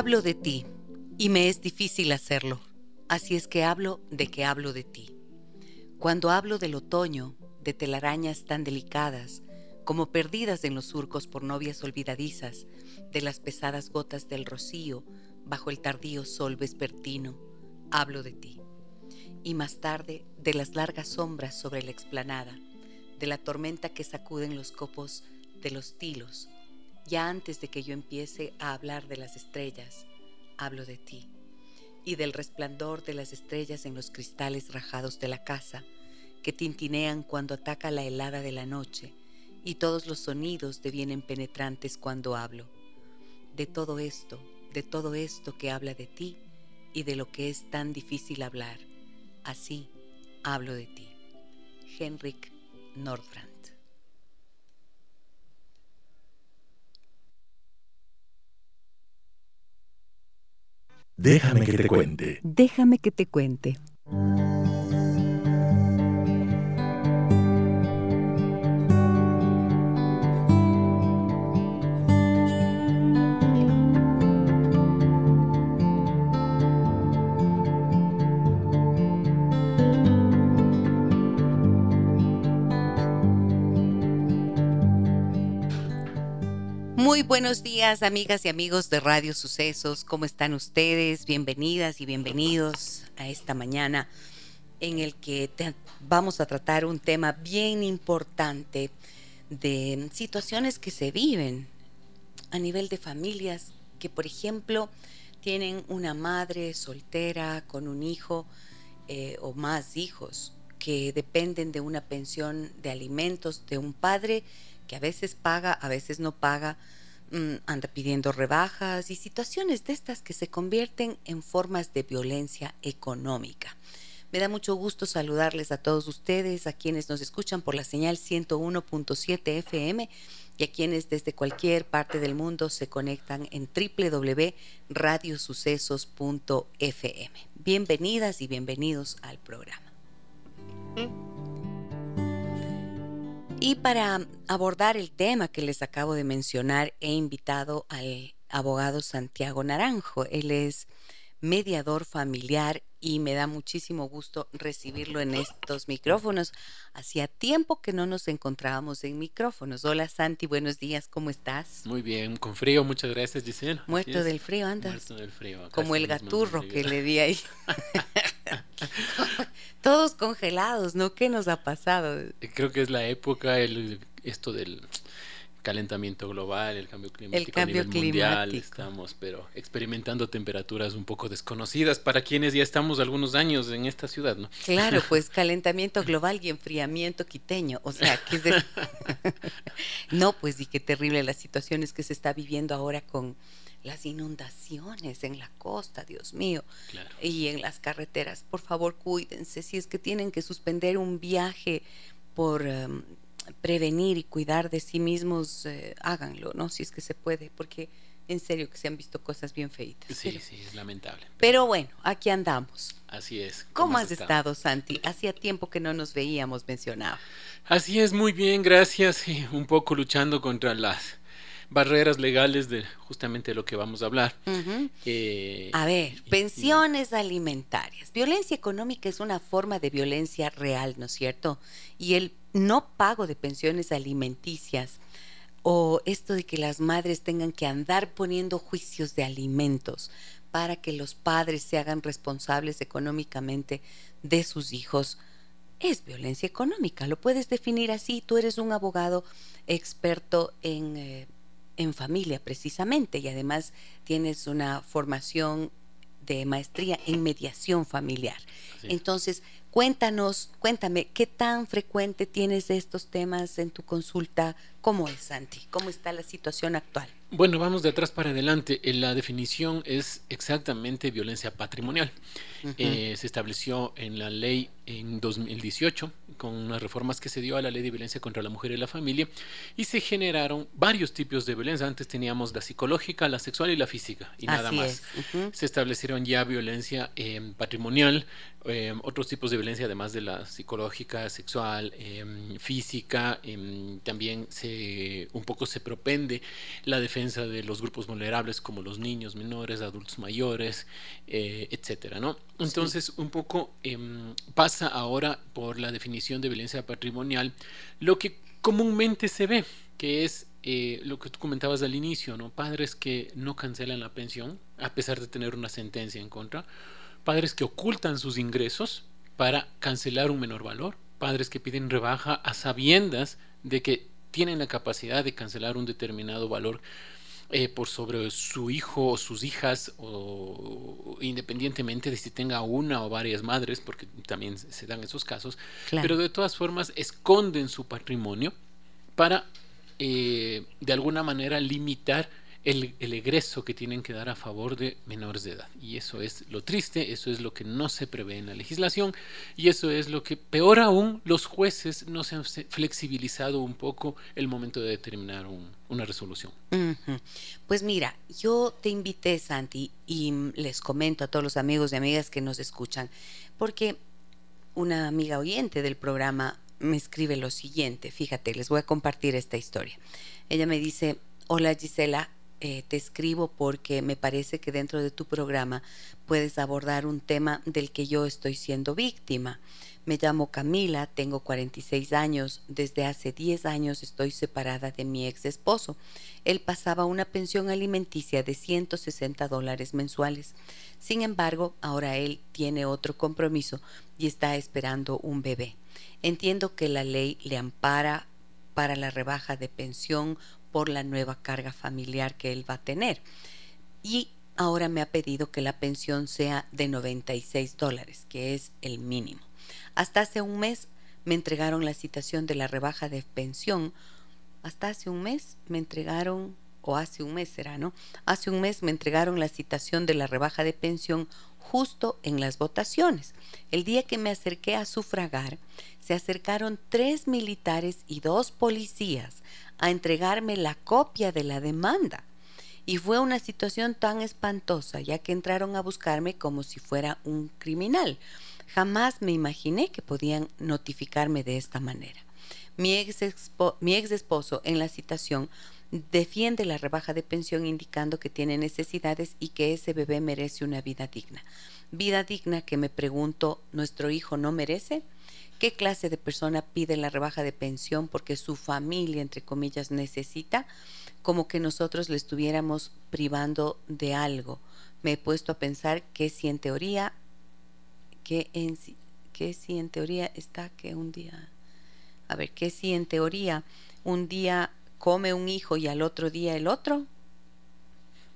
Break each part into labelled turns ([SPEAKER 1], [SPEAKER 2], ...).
[SPEAKER 1] Hablo de ti y me es difícil hacerlo, así es que hablo de que hablo de ti. Cuando hablo del otoño, de telarañas tan delicadas, como perdidas en los surcos por novias olvidadizas, de las pesadas gotas del rocío bajo el tardío sol vespertino, hablo de ti. Y más tarde de las largas sombras sobre la explanada, de la tormenta que sacuden los copos de los tilos, ya antes de que yo empiece a hablar de las estrellas, hablo de ti y del resplandor de las estrellas en los cristales rajados de la casa, que tintinean cuando ataca la helada de la noche, y todos los sonidos devienen penetrantes cuando hablo. De todo esto, de todo esto que habla de ti y de lo que es tan difícil hablar, así hablo de ti. Henrik Nordbrand.
[SPEAKER 2] Déjame que te cuente.
[SPEAKER 1] Déjame que te cuente. Buenos días, amigas y amigos de Radio Sucesos. ¿Cómo están ustedes? Bienvenidas y bienvenidos a esta mañana en el que vamos a tratar un tema bien importante de situaciones que se viven a nivel de familias que, por ejemplo, tienen una madre soltera con un hijo eh, o más hijos que dependen de una pensión de alimentos de un padre que a veces paga, a veces no paga, anda pidiendo rebajas y situaciones de estas que se convierten en formas de violencia económica. Me da mucho gusto saludarles a todos ustedes, a quienes nos escuchan por la señal 101.7 FM y a quienes desde cualquier parte del mundo se conectan en www.radiosucesos.fm. Bienvenidas y bienvenidos al programa. Y para abordar el tema que les acabo de mencionar, he invitado al abogado Santiago Naranjo. Él es mediador familiar y me da muchísimo gusto recibirlo en estos micrófonos. Hacía tiempo que no nos encontrábamos en micrófonos. Hola Santi, buenos días, ¿cómo estás?
[SPEAKER 3] Muy bien, con frío, muchas gracias Giselle.
[SPEAKER 1] Muerto del frío, andas.
[SPEAKER 3] Muerto del frío.
[SPEAKER 1] Como el gaturro que le di ahí. Todos congelados, ¿no? ¿Qué nos ha pasado?
[SPEAKER 3] Creo que es la época, el, esto del calentamiento global, el cambio climático a nivel mundial, estamos pero experimentando temperaturas un poco desconocidas para quienes ya estamos algunos años en esta ciudad, ¿no?
[SPEAKER 1] Claro, pues calentamiento global y enfriamiento quiteño, o sea, que no, pues y qué terrible las situaciones que se está viviendo ahora con las inundaciones en la costa, Dios mío, y en las carreteras. Por favor, cuídense. Si es que tienen que suspender un viaje por em, prevenir y cuidar de sí mismos, eh, háganlo, ¿no? Si es que se puede, porque en serio que se han visto cosas bien feitas.
[SPEAKER 3] Sí, sí, es lamentable.
[SPEAKER 1] Pero... bueno, aquí andamos.
[SPEAKER 3] Así es.
[SPEAKER 1] ¿Cómo, has estado? Santi? Hacía tiempo que no nos veíamos mencionado.
[SPEAKER 3] Así es, muy bien, gracias. un poco luchando contra las barreras legales de justamente lo que vamos a hablar.
[SPEAKER 1] Eh, a ver, pensiones alimentarias. Violencia económica es una forma de violencia real, ¿no es cierto? Y el no pago de pensiones alimenticias o esto de que las madres tengan que andar poniendo juicios de alimentos para que los padres se hagan responsables económicamente de sus hijos, es violencia económica. Lo puedes definir así. Tú eres un abogado experto en, eh, en familia precisamente y además tienes una formación de maestría en mediación familiar. Entonces, cuéntanos, cuéntame, ¿qué tan frecuente tienes estos temas en tu consulta? ¿Cómo es, Santi? ¿Cómo está la situación actual?
[SPEAKER 3] Bueno, vamos de atrás para adelante. Eh, la definición es exactamente violencia patrimonial. Eh, se estableció en la ley en 2018 con unas reformas que se dio a la ley de violencia contra la mujer y la familia y se generaron varios tipos de violencia. Antes teníamos la psicológica, la sexual y la física y nada más. Se establecieron ya violencia eh, patrimonial, otros tipos de violencia además de la psicológica, sexual, física. también se un poco se propende la defensa de los grupos vulnerables como los niños menores, adultos mayores, eh, etcétera, ¿no? Entonces, un poco em, pasa ahora por la definición de violencia patrimonial lo que comúnmente se ve, que es eh, lo que tú comentabas al inicio, ¿no? Padres que no cancelan la pensión a pesar de tener una sentencia en contra, padres que ocultan sus ingresos para cancelar un menor valor, padres que piden rebaja a sabiendas de que tienen la capacidad de cancelar un determinado valor eh, por sobre su hijo o sus hijas, o independientemente de si tenga una o varias madres, porque también se dan esos casos, pero de todas formas esconden su patrimonio para eh, de alguna manera limitar el, egreso que tienen que dar a favor de menores de edad. Y eso es lo triste, eso es lo que no se prevé en la legislación y eso es lo que, peor aún, los jueces no se han flexibilizado un poco el momento de determinar una resolución.
[SPEAKER 1] Pues mira, yo te invité, Santi, y les comento a todos los amigos y amigas que nos escuchan, porque una amiga oyente del programa me escribe lo siguiente, fíjate, les voy a compartir esta historia. Ella me dice, hola Gisela, eh, te escribo porque me parece que dentro de tu programa puedes abordar un tema del que yo estoy siendo víctima. Me llamo Camila, tengo 46 años, desde hace 10 años estoy separada de mi ex esposo. Él pasaba una pensión alimenticia de 160 dólares mensuales. Sin embargo, ahora él tiene otro compromiso y está esperando un bebé. Entiendo que la ley le ampara para la rebaja de pensión por la nueva carga familiar que él va a tener. Y ahora me ha pedido que la pensión sea de 96 dólares, que es el mínimo. Hasta hace un mes me entregaron la citación de la rebaja de pensión. Hasta hace un mes me entregaron, o hace un mes será, ¿no? Hace un mes me entregaron la citación de la rebaja de pensión justo en las votaciones. El día que me acerqué a sufragar, se acercaron tres militares y dos policías a entregarme la copia de la demanda. Y fue una situación tan espantosa, ya que entraron a buscarme como si fuera un criminal. Jamás me imaginé que podían notificarme de esta manera. Mi ex, mi ex esposo en la citación defiende la rebaja de pensión indicando que tiene necesidades y que ese bebé merece una vida digna. Vida digna que me pregunto, ¿nuestro hijo no merece? ¿Qué clase de persona pide la rebaja de pensión porque su familia, entre comillas, necesita? Como que nosotros le estuviéramos privando de algo. Me he puesto a pensar que si en teoría, que, en, que si en teoría está que un día, a ver, que si en teoría un día come un hijo y al otro día el otro.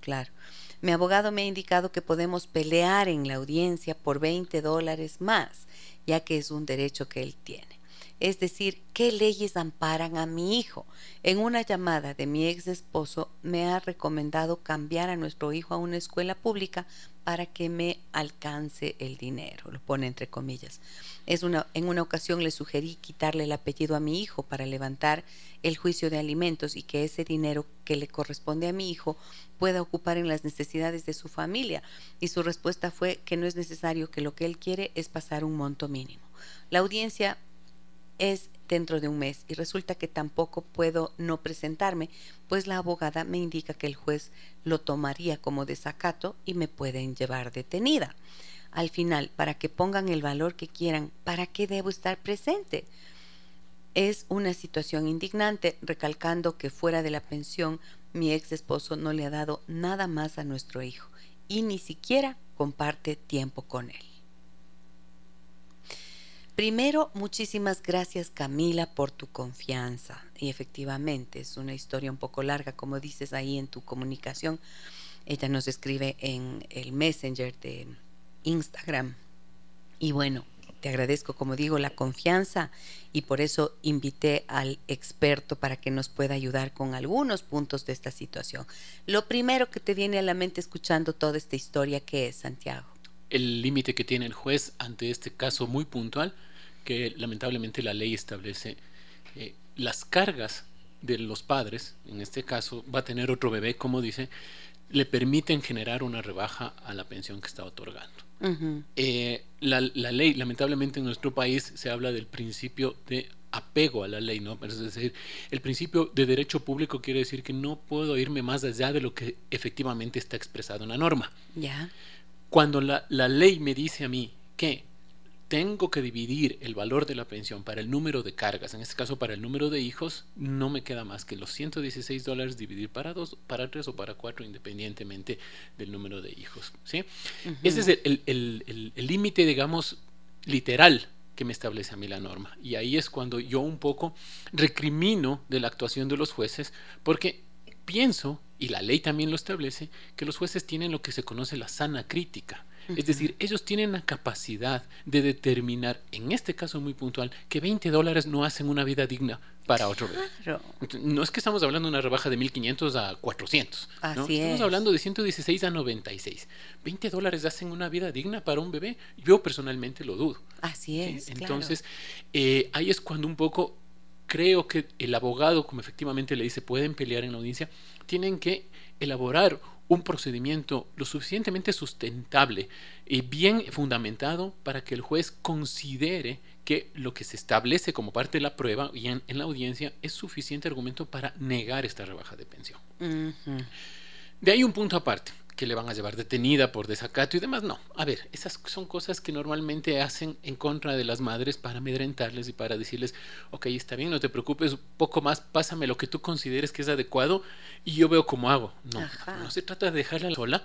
[SPEAKER 1] Claro. Mi abogado me ha indicado que podemos pelear en la audiencia por 20 dólares más ya que es un derecho que él tiene. Es decir, ¿qué leyes amparan a mi hijo? En una llamada de mi ex esposo me ha recomendado cambiar a nuestro hijo a una escuela pública para que me alcance el dinero, lo pone entre comillas. Es una, en una ocasión le sugerí quitarle el apellido a mi hijo para levantar el juicio de alimentos y que ese dinero que le corresponde a mi hijo pueda ocupar en las necesidades de su familia. Y su respuesta fue que no es necesario, que lo que él quiere es pasar un monto mínimo. La audiencia es dentro de un mes y resulta que tampoco puedo no presentarme, pues la abogada me indica que el juez lo tomaría como desacato y me pueden llevar detenida. Al final, para que pongan el valor que quieran, ¿para qué debo estar presente? Es una situación indignante, recalcando que fuera de la pensión mi ex esposo no le ha dado nada más a nuestro hijo y ni siquiera comparte tiempo con él. Primero, muchísimas gracias Camila por tu confianza. Y efectivamente, es una historia un poco larga, como dices ahí en tu comunicación. Ella nos escribe en el Messenger de Instagram. Y bueno, te agradezco, como digo, la confianza y por eso invité al experto para que nos pueda ayudar con algunos puntos de esta situación. Lo primero que te viene a la mente escuchando toda esta historia, ¿qué es, Santiago?
[SPEAKER 3] El límite que tiene el juez ante este caso muy puntual, que lamentablemente la ley establece eh, las cargas de los padres, en este caso va a tener otro bebé, como dice, le permiten generar una rebaja a la pensión que está otorgando. Eh, la, ley, lamentablemente en nuestro país se habla del principio de apego a la ley, ¿no? Es decir, el principio de derecho público quiere decir que no puedo irme más allá de lo que efectivamente está expresado en la norma.
[SPEAKER 1] Ya.
[SPEAKER 3] Cuando la, la ley me dice a mí que tengo que dividir el valor de la pensión para el número de cargas, en este caso para el número de hijos, no me queda más que los 116 dólares dividir para dos, para tres o para cuatro, independientemente del número de hijos. ¿sí? Ese es el límite, digamos, literal que me establece a mí la norma. Y ahí es cuando yo un poco recrimino de la actuación de los jueces, porque pienso, y la ley también lo establece, que los jueces tienen lo que se conoce la sana crítica. Es decir, ellos tienen la capacidad de determinar, en este caso muy puntual, que 20 dólares no hacen una vida digna para otro bebé. No es que estamos hablando de una rebaja de 1.500 a 400. Estamos hablando de 116 a 96. 20 dólares hacen una vida digna para un bebé. Yo personalmente lo dudo.
[SPEAKER 1] Así es.
[SPEAKER 3] Entonces, eh, ahí es cuando un poco creo que el abogado, como efectivamente le dice, pueden pelear en la audiencia, tienen que elaborar un procedimiento lo suficientemente sustentable y bien fundamentado para que el juez considere que lo que se establece como parte de la prueba y en, la audiencia es suficiente argumento para negar esta rebaja de pensión. De ahí un punto aparte que le van a llevar detenida por desacato y demás. No, a ver, esas son cosas que normalmente hacen en contra de las madres para amedrentarles y para decirles, ok, está bien, no te preocupes, poco más, pásame lo que tú consideres que es adecuado y yo veo cómo hago. No, no se trata de dejarla sola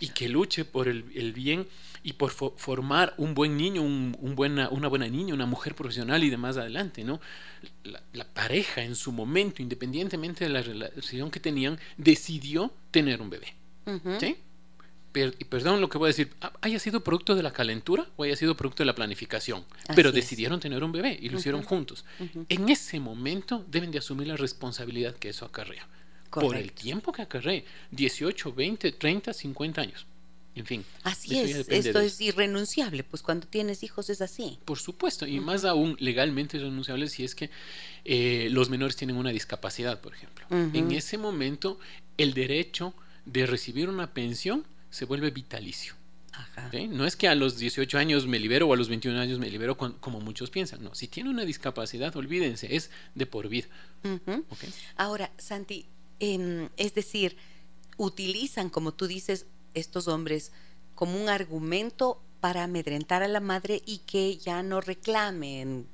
[SPEAKER 3] y, que luche por el, bien y por formar un buen niño, un, buena, una buena niña, una mujer profesional y demás adelante, ¿no? La, la pareja en su momento, independientemente de la relación que tenían, decidió tener un bebé ¿Sí? y perdón lo que voy a decir, haya sido producto de la calentura o haya sido producto de la planificación, pero decidieron tener un bebé y lo hicieron juntos. En ese momento deben de asumir la responsabilidad que eso acarrea. Por el tiempo que acarrea, 18, 20, 30, 50 años. En fin.
[SPEAKER 1] Así es, esto es irrenunciable, pues cuando tienes hijos es así.
[SPEAKER 3] Por supuesto, y más aún legalmente es renunciable si es que eh, los menores tienen una discapacidad, por ejemplo. En ese momento, el derecho de recibir una pensión se vuelve vitalicio. No es que a los 18 años me libero o a los 21 años me libero como muchos piensan. No, si tiene una discapacidad, olvídense, es de por vida.
[SPEAKER 1] Ahora, Santi, em, es decir, utilizan, como tú dices, estos hombres como un argumento para amedrentar a la madre y que ya no reclamen,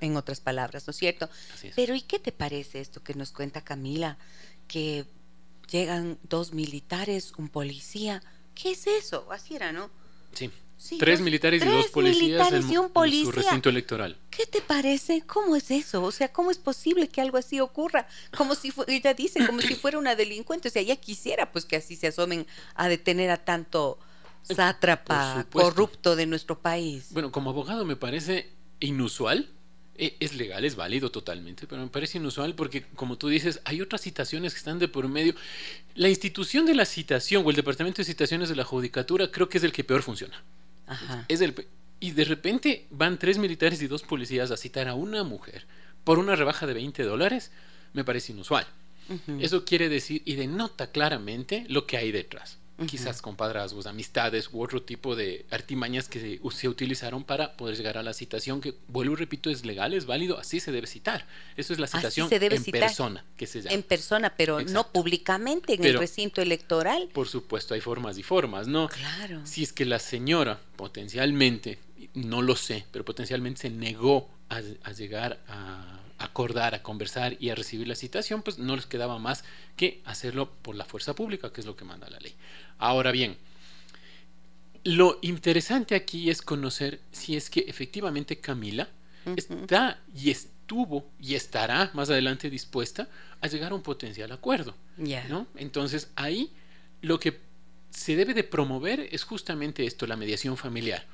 [SPEAKER 1] en otras palabras, ¿no es cierto? Pero ¿y qué te parece esto que nos cuenta Camila? Que llegan dos militares, un policía. ¿Qué es eso? Así era, ¿no?
[SPEAKER 3] Sí. tres militares y dos policías en, su recinto electoral.
[SPEAKER 1] ¿Qué te parece? ¿Cómo es eso? O sea, ¿cómo es posible que algo así ocurra? Como si ella dice, como si fuera una delincuente. O sea, ella quisiera pues que así se asomen a detener a tanto sátrapa corrupto de nuestro país.
[SPEAKER 3] Bueno, como abogado me parece inusual es legal, es válido totalmente, pero me parece inusual porque, como tú dices, hay otras citaciones que están de por medio. La institución de la citación o el departamento de citaciones de la judicatura creo que es el que peor funciona. Es el, y de repente van tres militares y dos policías a citar a una mujer por una rebaja de 20 dólares, me parece inusual. Eso quiere decir y denota claramente lo que hay detrás quizás compadrazgos, amistades u otro tipo de artimañas que se, utilizaron para poder llegar a la citación que, vuelvo y repito, es legal, es válido, así se debe citar. Eso es la citación en persona, que se llama.
[SPEAKER 1] En persona, pero no públicamente en el recinto electoral.
[SPEAKER 3] Por supuesto, hay formas y formas, ¿no?
[SPEAKER 1] Claro.
[SPEAKER 3] Si es que la señora potencialmente, no lo sé, pero potencialmente se negó a llegar a acordar, a conversar y a recibir la citación, pues no les quedaba más que hacerlo por la fuerza pública, que es lo que manda la ley. Ahora bien, Lo interesante aquí es conocer si es que efectivamente Camila está y estuvo y estará más adelante dispuesta a llegar a un potencial acuerdo. ¿no? Entonces ahí lo que se debe de promover es justamente esto, la mediación familiar.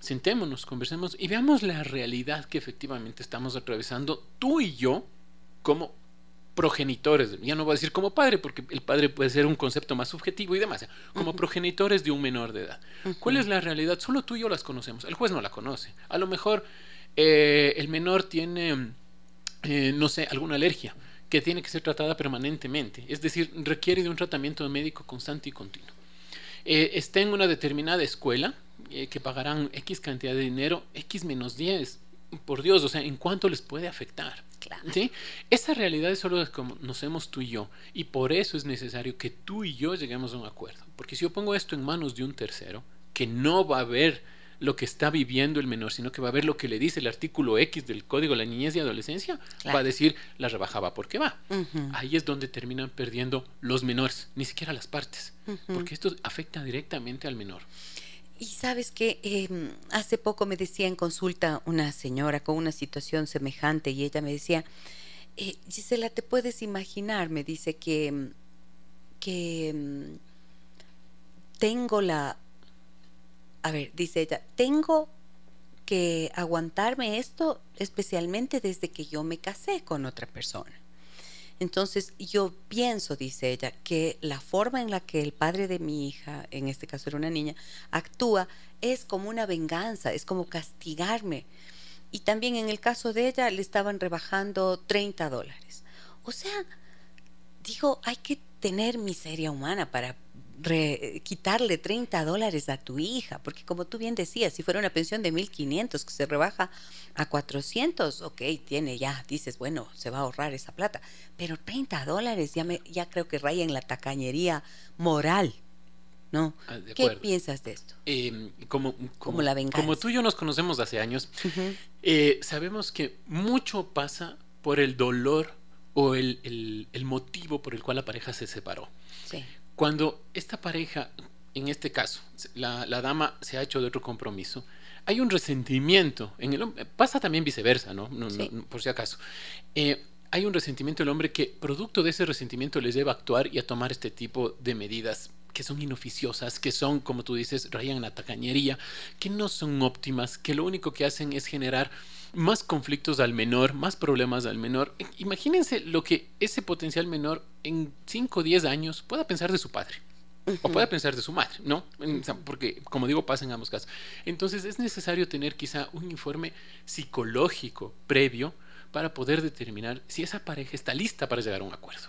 [SPEAKER 3] Sentémonos, conversemos y veamos la realidad que efectivamente estamos atravesando tú y yo como progenitores, ya no voy a decir como padre, porque el padre puede ser un concepto más subjetivo y demás, como progenitores de un menor de edad. ¿Cuál es la realidad? Solo tú y yo las conocemos, el juez no la conoce. A lo mejor eh, el menor tiene, eh, no sé, alguna alergia que tiene que ser tratada permanentemente, es decir, requiere de un tratamiento médico constante y continuo. Eh, está en una determinada escuela que pagarán X cantidad de dinero, X menos 10, por Dios, o sea, ¿en cuánto les puede afectar? ¿Sí? Esa realidad es solo conocemos tú y yo. Y por eso es necesario que tú y yo lleguemos a un acuerdo. Porque si yo pongo esto en manos de un tercero, que no va a ver lo que está viviendo el menor, sino que va a ver lo que le dice el artículo X del Código de la Niñez y Adolescencia, va a decir la rebajaba porque va. Ahí es donde terminan perdiendo los menores, ni siquiera las partes, porque esto afecta directamente al menor.
[SPEAKER 1] Y sabes que em, hace poco me decía en consulta una señora con una situación semejante y ella me decía, eh, Gisela, ¿te puedes imaginar? Me dice que, em, que em, tengo la... A ver, dice ella, tengo que aguantarme esto especialmente desde que yo me casé con otra persona. Entonces yo pienso, dice ella, que la forma en la que el padre de mi hija, en este caso era una niña, actúa es como una venganza, es como castigarme. Y también en el caso de ella le estaban rebajando 30 dólares. O sea, digo, hay que tener miseria humana para quitarle 30 dólares a tu hija, porque como tú bien decías, si fuera una pensión de 1.500 que se rebaja a 400, ok, tiene ya, dices, bueno, se va a ahorrar esa plata, pero 30 dólares ya, me, ya creo que raya en la tacañería moral. ¿no? Ah, ¿Qué piensas de esto?
[SPEAKER 3] Em, como, como, la Como tú y yo nos conocemos hace años, eh, sabemos que mucho pasa por el dolor o el, el, el, motivo por el cual la pareja se separó. Sí. Cuando esta pareja, en este caso, la, dama se ha hecho de otro compromiso, hay un resentimiento en el hombre. Pasa también viceversa, ¿no? por si acaso. Eh, hay un resentimiento del hombre que, producto de ese resentimiento, les lleva a actuar y a tomar este tipo de medidas que son inoficiosas, que son, como tú dices, rayan la tacañería, que no son óptimas, que lo único que hacen es generar más conflictos al menor, más problemas al menor. Imagínense lo que ese potencial menor en 5 o 10 años pueda pensar de su padre. O pueda pensar de su madre, ¿no? Porque, como digo, pasa en ambos casos. Entonces es necesario tener quizá un informe psicológico previo para poder determinar si esa pareja está lista para llegar a un acuerdo.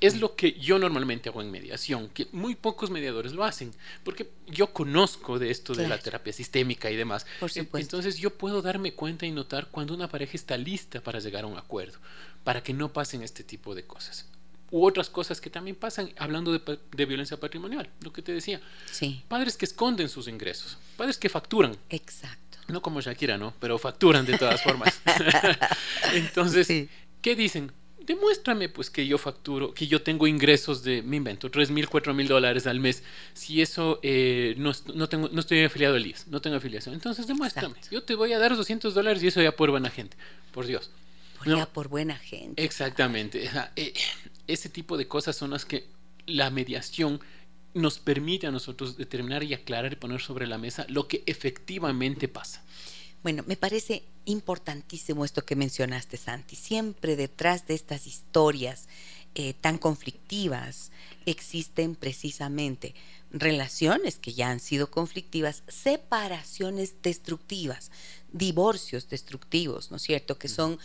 [SPEAKER 3] Es lo que yo normalmente hago en mediación, que muy pocos mediadores lo hacen, porque yo conozco de esto de la terapia sistémica y demás. Entonces yo puedo darme cuenta y notar cuando una pareja está lista para llegar a un acuerdo, para que no pasen este tipo de cosas. U otras cosas que también pasan, hablando de, violencia patrimonial, lo que te decía. Sí. Padres que esconden sus ingresos, padres que facturan.
[SPEAKER 1] Exacto.
[SPEAKER 3] No como Shakira, ¿no? Pero facturan de todas formas. Entonces, ¿qué dicen? Demuéstrame pues que yo facturo, que yo tengo ingresos de, me invento, tres mil, cuatro mil dólares al mes. Si eso eh, no, no, tengo, no estoy afiliado al IES, no tengo afiliación. Entonces demuéstrame. Yo te voy a dar 200 dólares y eso ya por buena gente, por Dios.
[SPEAKER 1] Por ya por buena gente.
[SPEAKER 3] Exactamente. Eh, ese tipo de cosas son las que la mediación nos permite a nosotros determinar y aclarar y poner sobre la mesa lo que efectivamente pasa.
[SPEAKER 1] Bueno, me parece importantísimo esto que mencionaste, Santi. Siempre detrás de estas historias eh, tan conflictivas existen precisamente relaciones que ya han sido conflictivas, separaciones destructivas, divorcios destructivos, ¿no es cierto? Que son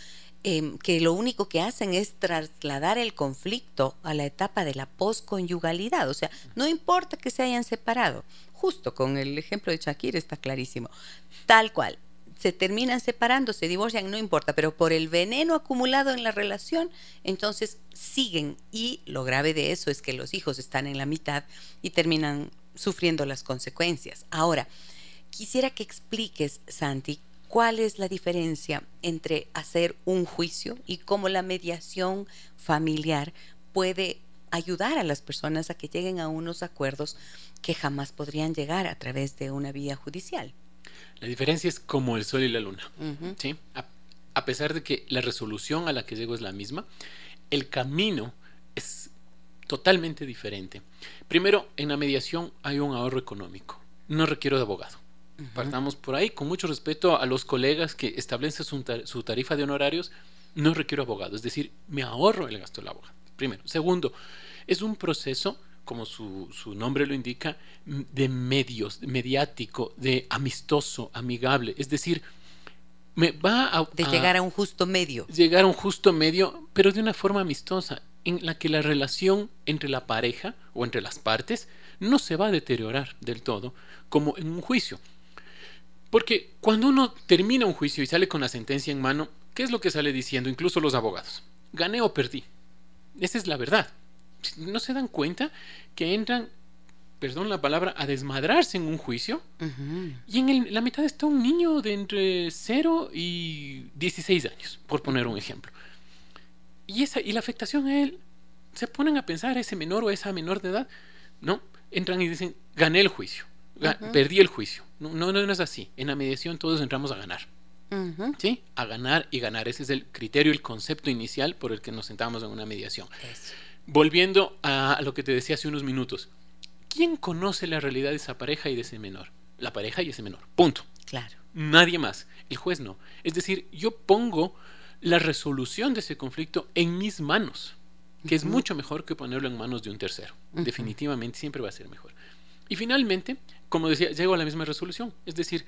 [SPEAKER 1] em, que lo único que hacen es trasladar el conflicto a la etapa de la posconyugalidad. O sea, no importa que se hayan separado. Justo con el ejemplo de Shakira está clarísimo. Tal cual se terminan separando, se divorcian, no importa, pero por el veneno acumulado en la relación, entonces siguen y lo grave de eso es que los hijos están en la mitad y terminan sufriendo las consecuencias. Ahora, quisiera que expliques, Santi, cuál es la diferencia entre hacer un juicio y cómo la mediación familiar puede ayudar a las personas a que lleguen a unos acuerdos que jamás podrían llegar a través de una vía judicial.
[SPEAKER 3] La diferencia es como el sol y la luna. ¿sí? a, pesar de que la resolución a la que llego es la misma, el camino es totalmente diferente. Primero, en la mediación hay un ahorro económico. No requiero de abogado. Partamos por ahí, con mucho respeto a los colegas que establecen su, tarifa de honorarios, no requiero abogado. Es decir, me ahorro el gasto del abogado. Primero. Segundo, es un proceso como su, nombre lo indica, de medios, mediático, de amistoso, amigable. Es decir, me va a...
[SPEAKER 1] De llegar a un justo medio.
[SPEAKER 3] Llegar a un justo medio, pero de una forma amistosa, en la que la relación entre la pareja o entre las partes no se va a deteriorar del todo, como en un juicio. Porque cuando uno termina un juicio y sale con la sentencia en mano, ¿qué es lo que sale diciendo incluso los abogados? Gané o perdí. Esa es la verdad no se dan cuenta que entran, perdón la palabra, a desmadrarse en un juicio y en la mitad está un niño de entre 0 y 16 años, por poner un ejemplo. Y, esa, y la afectación a él, se ponen a pensar, ese menor o esa menor de edad, ¿no? Entran y dicen, gané el juicio, perdí el juicio. No, no, no es así. En la mediación todos entramos a ganar. ¿Sí? A ganar y ganar. Ese es el criterio, el concepto inicial por el que nos sentamos en una mediación. Volviendo a lo que te decía hace unos minutos, ¿quién conoce la realidad de esa pareja y de ese menor? La pareja y ese menor. Punto.
[SPEAKER 1] Claro.
[SPEAKER 3] Nadie más. El juez no. Es decir, yo pongo la resolución de ese conflicto en mis manos, que es mucho mejor que ponerlo en manos de un tercero. Definitivamente siempre va a ser mejor. Y finalmente, como decía, llego a la misma resolución. Es decir,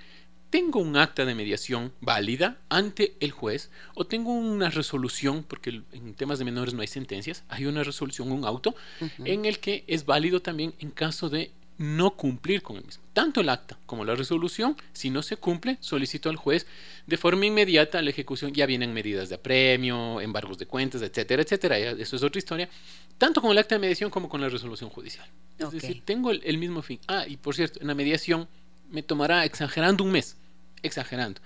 [SPEAKER 3] tengo un acta de mediación válida ante el juez o tengo una resolución, porque en temas de menores no hay sentencias, hay una resolución, un auto, en el que es válido también en caso de no cumplir con el mismo. Tanto el acta como la resolución, si no se cumple, solicito al juez de forma inmediata la ejecución. Ya vienen medidas de apremio, embargos de cuentas, etcétera, etcétera. Eso es otra historia. Tanto con el acta de mediación como con la resolución judicial. Es decir, tengo el mismo fin. Ah, y por cierto, en la mediación me tomará exagerando un mes exagerando.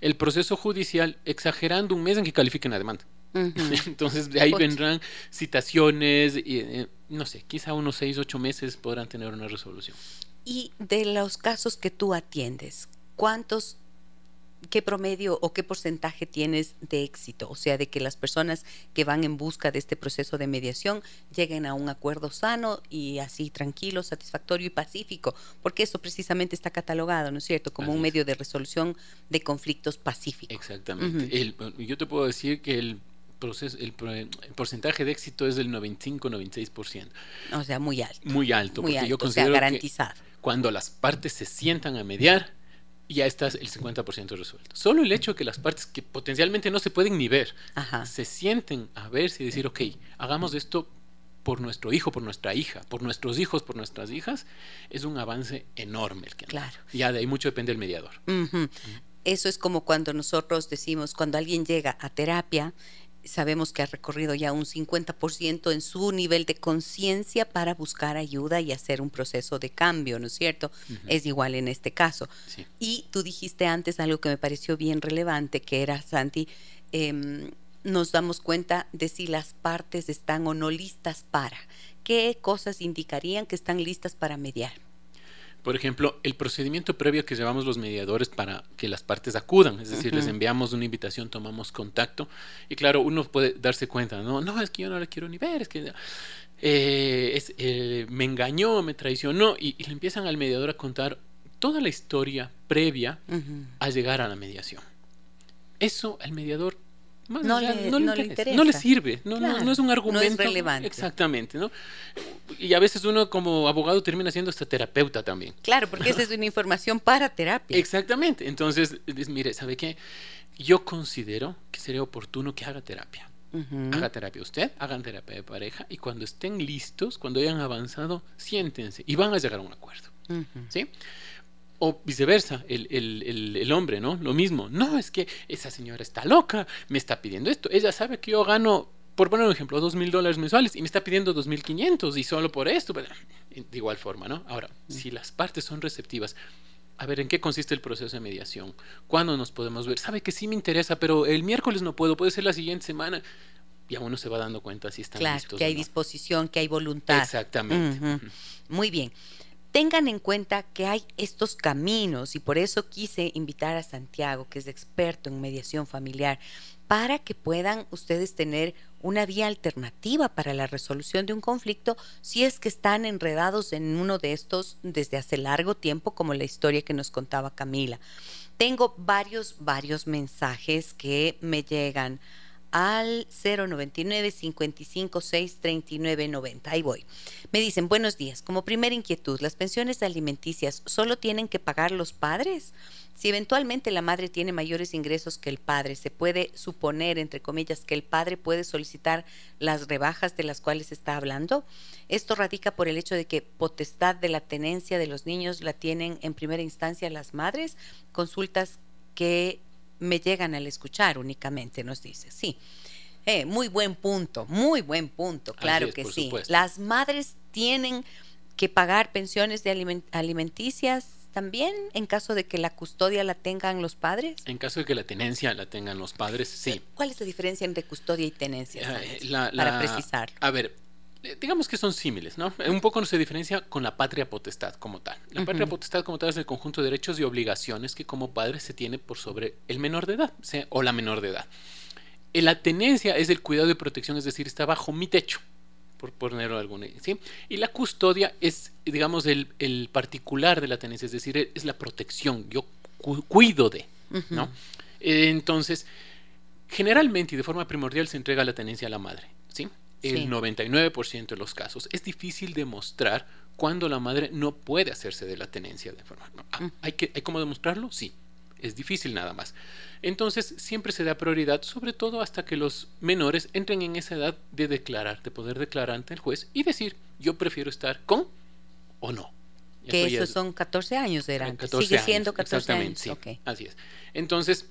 [SPEAKER 3] El proceso judicial, exagerando un mes en que califiquen la demanda. Entonces, de ahí vendrán citaciones, y, eh, no sé, quizá unos seis, ocho meses podrán tener una resolución.
[SPEAKER 1] Y de los casos que tú atiendes, ¿cuántos ¿qué promedio o qué porcentaje tienes de éxito? O sea, de que las personas que van en busca de este proceso de mediación lleguen a un acuerdo sano y así tranquilo, satisfactorio y pacífico, porque eso precisamente está catalogado, ¿no es cierto?, como un medio de resolución de conflictos pacíficos.
[SPEAKER 3] Exactamente. yo te puedo decir que el proceso, el, porcentaje de éxito es del 95-96%.
[SPEAKER 1] O sea, muy alto.
[SPEAKER 3] Muy alto, porque yo considero garantizado. cuando las partes se sientan a mediar, ya está el 50% resuelto. Solo el hecho de que las partes que potencialmente no se pueden ni ver, se sienten a verse y decir, ok, hagamos esto por nuestro hijo, por nuestra hija, por nuestros hijos, por nuestras hijas, es un avance enorme el que
[SPEAKER 1] Claro.
[SPEAKER 3] Ya de ahí mucho depende del mediador.
[SPEAKER 1] Eso es como cuando nosotros decimos, cuando alguien llega a terapia, sabemos que ha recorrido ya un 50% en su nivel de conciencia para buscar ayuda y hacer un proceso de cambio, ¿no es cierto? Es igual en este caso. Y tú dijiste antes algo que me pareció bien relevante, que era, Santi, em, nos damos cuenta de si las partes están o no listas para. ¿Qué cosas indicarían que están listas para mediar?
[SPEAKER 3] Por ejemplo, el procedimiento previo que llevamos los mediadores para que las partes acudan, es decir, les enviamos una invitación, tomamos contacto y claro, uno puede darse cuenta, no, no, es que yo no le quiero ni ver, es que eh, es, eh, me engañó, me traicionó y, le empiezan al mediador a contar toda la historia previa a llegar a la mediación. Eso al mediador
[SPEAKER 1] no, le, no, le, interesa.
[SPEAKER 3] No le sirve, no, no, es un argumento.
[SPEAKER 1] No es relevante.
[SPEAKER 3] Exactamente, ¿no? Y a veces uno como abogado termina siendo hasta terapeuta también.
[SPEAKER 1] Claro, porque esa es una información para terapia.
[SPEAKER 3] Exactamente. Entonces, mire, ¿sabe qué? Yo considero que sería oportuno que haga terapia. Haga terapia usted, hagan terapia de pareja y cuando estén listos, cuando hayan avanzado, siéntense y van a llegar a un acuerdo. ¿Sí? O viceversa, el, el, el, hombre, ¿no? Lo mismo. No, es que esa señora está loca, me está pidiendo esto. Ella sabe que yo gano, por poner un ejemplo, dos mil dólares mensuales y me está pidiendo dos mil quinientos y solo por esto. De igual forma, ¿no? Ahora, si las partes son receptivas, a ver, ¿en qué consiste el proceso de mediación? ¿Cuándo nos podemos ver? Sabe que sí me interesa, pero el miércoles no puedo, puede ser la siguiente semana. ya uno se va dando cuenta si están
[SPEAKER 1] claro, que hay disposición, que hay voluntad.
[SPEAKER 3] Exactamente.
[SPEAKER 1] Muy bien. Tengan en cuenta que hay estos caminos y por eso quise invitar a Santiago, que es experto en mediación familiar, para que puedan ustedes tener una vía alternativa para la resolución de un conflicto si es que están enredados en uno de estos desde hace largo tiempo, como la historia que nos contaba Camila. Tengo varios, varios mensajes que me llegan al 099 556 3990. Ahí voy. Me dicen, buenos días. Como primera inquietud, ¿las pensiones alimenticias solo tienen que pagar los padres? Si eventualmente la madre tiene mayores ingresos que el padre, se puede suponer, entre comillas, que el padre puede solicitar las rebajas de las cuales está hablando. Esto radica por el hecho de que potestad de la tenencia de los niños la tienen en primera instancia las madres. Consultas que me llegan al escuchar únicamente, nos dice. Sí. Eh, muy buen punto, muy buen punto, claro que sí. Las madres tienen que pagar pensiones de alimenticias también en caso de que la custodia la tengan los padres?
[SPEAKER 3] En caso de que la tenencia la tengan los padres, sí.
[SPEAKER 1] ¿Cuál es la diferencia entre custodia y tenencia? Eh, para precisar.
[SPEAKER 3] A ver, digamos que son símiles, ¿no? Un poco no se diferencia con la patria potestad como tal. La patria potestad como tal es el conjunto de derechos y obligaciones que como padre se tiene por sobre el menor de edad o la menor de edad. La tenencia es el cuidado y protección, es decir, está bajo mi techo, por ponerlo alguna, ¿sí? Y la custodia es, digamos, el, el, particular de la tenencia, es decir, es la protección, yo cuido de, ¿no? entonces, generalmente y de forma primordial se entrega la tenencia a la madre, ¿sí? El 99% de los casos. Es difícil demostrar cuando la madre no puede hacerse de la tenencia de forma. Ah, mm. ¿hay, que, ¿Hay cómo demostrarlo? Sí. Es difícil nada más. Entonces siempre se da prioridad, sobre todo hasta que los menores entren en esa edad de declarar, de poder declarar ante el juez y decir, yo prefiero estar con o no.
[SPEAKER 1] Que esos son 14 años de edad. Sigue siendo 14
[SPEAKER 3] años. Sí, Así es. Entonces,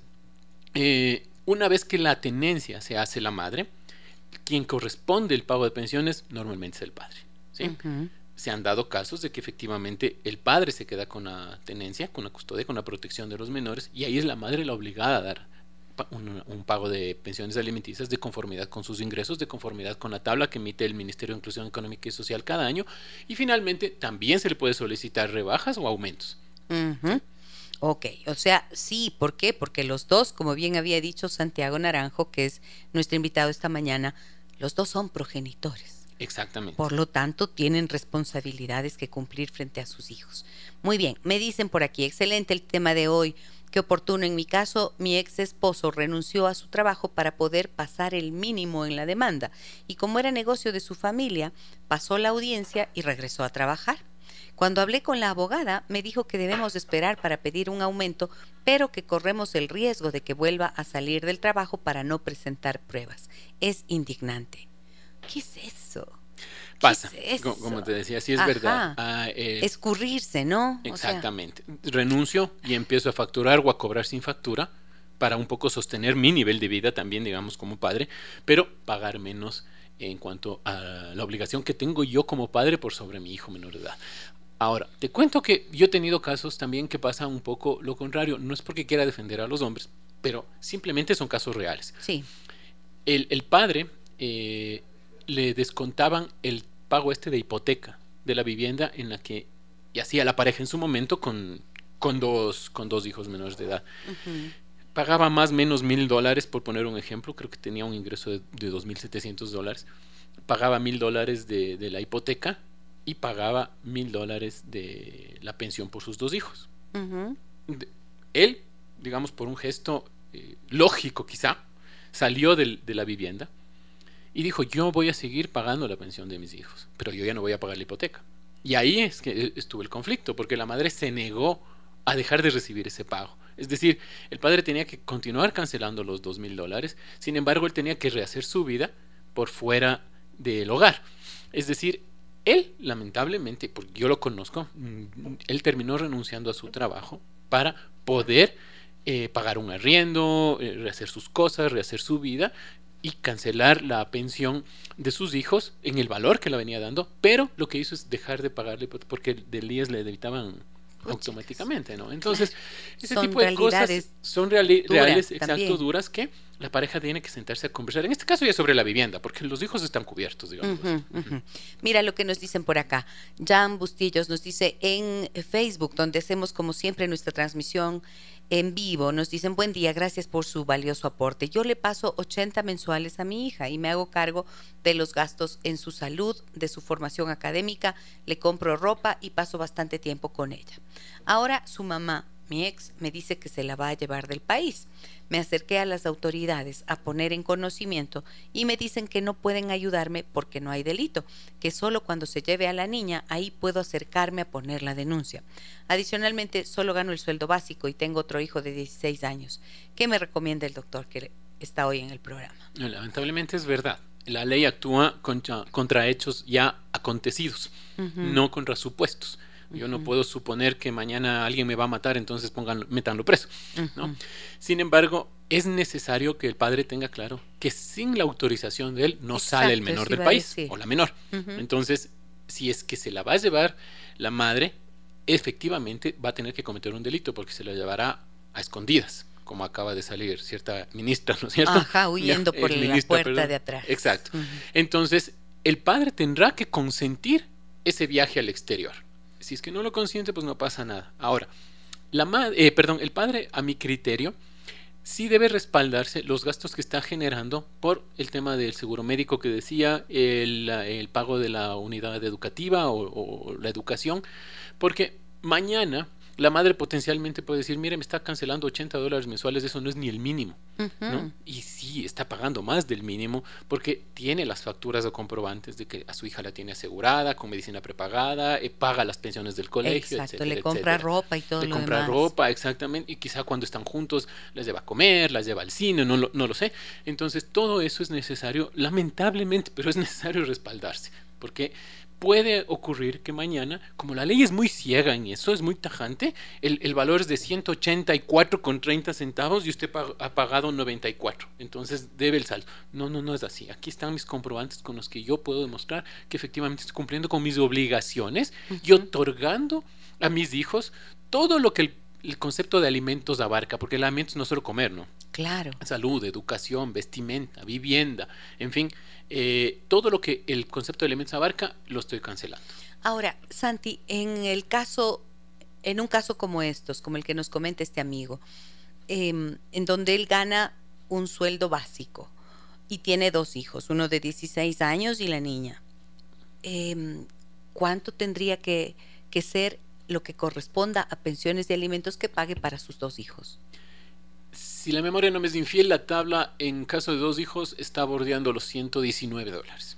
[SPEAKER 3] eh, una vez que la tenencia se hace la madre, quien corresponde el pago de pensiones normalmente es el padre. ¿sí? Se han dado casos de que efectivamente el padre se queda con la tenencia, con la custodia, con la protección de los menores, y ahí es la madre la obligada a dar un, pago de pensiones alimenticias de conformidad con sus ingresos, de conformidad con la tabla que emite el Ministerio de Inclusión Económica y Social cada año, y finalmente también se le puede solicitar rebajas o aumentos.
[SPEAKER 1] Ok, o sea, sí, ¿por qué? Porque los dos, como bien había dicho Santiago Naranjo, que es nuestro invitado esta mañana, los dos son progenitores.
[SPEAKER 3] Exactamente.
[SPEAKER 1] Por lo tanto, tienen responsabilidades que cumplir frente a sus hijos. Muy bien, me dicen por aquí, excelente el tema de hoy. Qué oportuno. En mi caso, mi ex esposo renunció a su trabajo para poder pasar el mínimo en la demanda. Y como era negocio de su familia, pasó la audiencia y regresó a trabajar. Cuando hablé con la abogada, me dijo que debemos esperar para pedir un aumento, pero que corremos el riesgo de que vuelva a salir del trabajo para no presentar pruebas. Es indignante. ¿Qué es eso?
[SPEAKER 3] Pasa, como te decía, sí es verdad.
[SPEAKER 1] Ah, eh, Escurrirse, ¿no?
[SPEAKER 3] Exactamente. Renuncio y empiezo a facturar o a cobrar sin factura para un poco sostener mi nivel de vida también, digamos, como padre, pero pagar menos en cuanto a la obligación que tengo yo como padre por sobre mi hijo menor de edad. Ahora, te cuento que yo he tenido casos también que pasa un poco lo contrario. No es porque quiera defender a los hombres, pero simplemente son casos reales.
[SPEAKER 1] Sí.
[SPEAKER 3] El, padre eh, le descontaban el pago este de hipoteca de la vivienda en la que hacía la pareja en su momento con, con, dos, con dos hijos menores de edad. Pagaba más o menos mil dólares, por poner un ejemplo, creo que tenía un ingreso de, de 2.700 dólares. Pagaba mil dólares de, de la hipoteca y pagaba mil dólares de la pensión por sus dos hijos. él, digamos, por un gesto eh, lógico quizá, salió de la vivienda y dijo, yo voy a seguir pagando la pensión de mis hijos, pero yo ya no voy a pagar la hipoteca. Y ahí es que estuvo el conflicto, porque la madre se negó a dejar de recibir ese pago. Es decir, el padre tenía que continuar cancelando los dos mil dólares, sin embargo, él tenía que rehacer su vida por fuera del hogar. Es decir, él, lamentablemente, porque yo lo conozco, mm, él terminó renunciando a su trabajo para poder eh, pagar un arriendo, eh, rehacer sus cosas, rehacer su vida y cancelar la pensión de sus hijos en el valor que la venía dando, pero lo que hizo es dejar de pagarle porque del IES le debitaban automáticamente, ¿no? Entonces, ese tipo de cosas son reales, exacto, duras que la pareja tiene que sentarse a conversar. En este caso ya sobre la vivienda, porque los hijos están cubiertos, digamos.
[SPEAKER 1] Mira lo que nos dicen por acá. Jan Bustillos nos dice en Facebook, donde hacemos como siempre nuestra transmisión en vivo, nos dicen buen día, gracias por su valioso aporte. Yo le paso 80 mensuales a mi hija y me hago cargo de los gastos en su salud, de su formación académica, le compro ropa y paso bastante tiempo con ella. Ahora su mamá mi ex me dice que se la va a llevar del país. Me acerqué a las autoridades a poner en conocimiento y me dicen que no pueden ayudarme porque no hay delito, que solo cuando se lleve a la niña ahí puedo acercarme a poner la denuncia. Adicionalmente, solo gano el sueldo básico y tengo otro hijo de 16 años. ¿Qué me recomienda el doctor que está hoy en el programa?
[SPEAKER 3] lamentablemente es verdad. La ley actúa contra, hechos ya acontecidos, no contra supuestos. Yo no puedo suponer que mañana alguien me va a matar, entonces pongan, métanlo preso. ¿no? Sin embargo, es necesario que el padre tenga claro que sin la autorización de él no sale el menor del país o la menor. Entonces, si es que se la va a llevar la madre, efectivamente va a tener que cometer un delito porque se la llevará a escondidas como acaba de salir cierta ministra, ¿no es cierto?
[SPEAKER 1] Ajá, huyendo por la puerta de atrás.
[SPEAKER 3] Exacto. Entonces, el padre tendrá que consentir ese viaje al exterior. Si es que no lo consiente, pues no pasa nada. Ahora, la eh, perdón, el padre, a mi criterio, sí debe respaldarse los gastos que está generando por el tema del seguro médico que decía, el, pago de la unidad educativa o la educación, porque mañana la madre potencialmente puede decir, mire, me está cancelando 80 dólares mensuales, eso no es ni el mínimo, ¿no? Y sí, está pagando más del mínimo porque tiene las facturas o comprobantes de que a su hija la tiene asegurada, con medicina prepagada, eh, paga las pensiones del colegio,
[SPEAKER 1] Exacto, le compra ropa y todo
[SPEAKER 3] le compra ropa, exactamente, y quizá cuando están juntos les lleva a comer, las lleva al cine, no lo, no lo sé. Entonces, todo eso es necesario, lamentablemente, pero es necesario respaldarse, porque puede ocurrir que mañana, como la ley es muy ciega en eso, es muy tajante, el, valor es de 184,30 centavos y usted ha pagado 94, entonces debe el saldo. No, no, no es así. Aquí están mis comprobantes con los que yo puedo demostrar que efectivamente estoy cumpliendo con mis obligaciones y otorgando a mis hijos todo lo que el, el concepto de alimentos abarca, porque el alimento no solo comer, ¿no?
[SPEAKER 1] Claro.
[SPEAKER 3] Salud, educación, vestimenta, vivienda, en fin eh, todo lo que el concepto de elementos abarca, lo estoy cancelando.
[SPEAKER 1] Ahora, Santi, en el caso, en un caso como estos, como el que nos comenta este amigo, em, en donde él gana un sueldo básico y tiene dos hijos, uno de 16 años y la niña, em, ¿cuánto tendría que, que ser lo que corresponda a pensiones de alimentos que pague para sus dos hijos?
[SPEAKER 3] Si la memoria no me es infiel, la tabla en caso de dos hijos está bordeando los 119 dólares.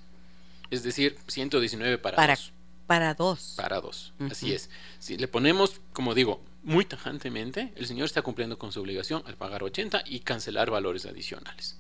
[SPEAKER 3] Es decir, 119 para,
[SPEAKER 1] para
[SPEAKER 3] dos.
[SPEAKER 1] Para dos.
[SPEAKER 3] Para dos, así es. Si le ponemos, como digo, muy tajantemente, el señor está cumpliendo con su obligación al pagar 80 y cancelar valores adicionales.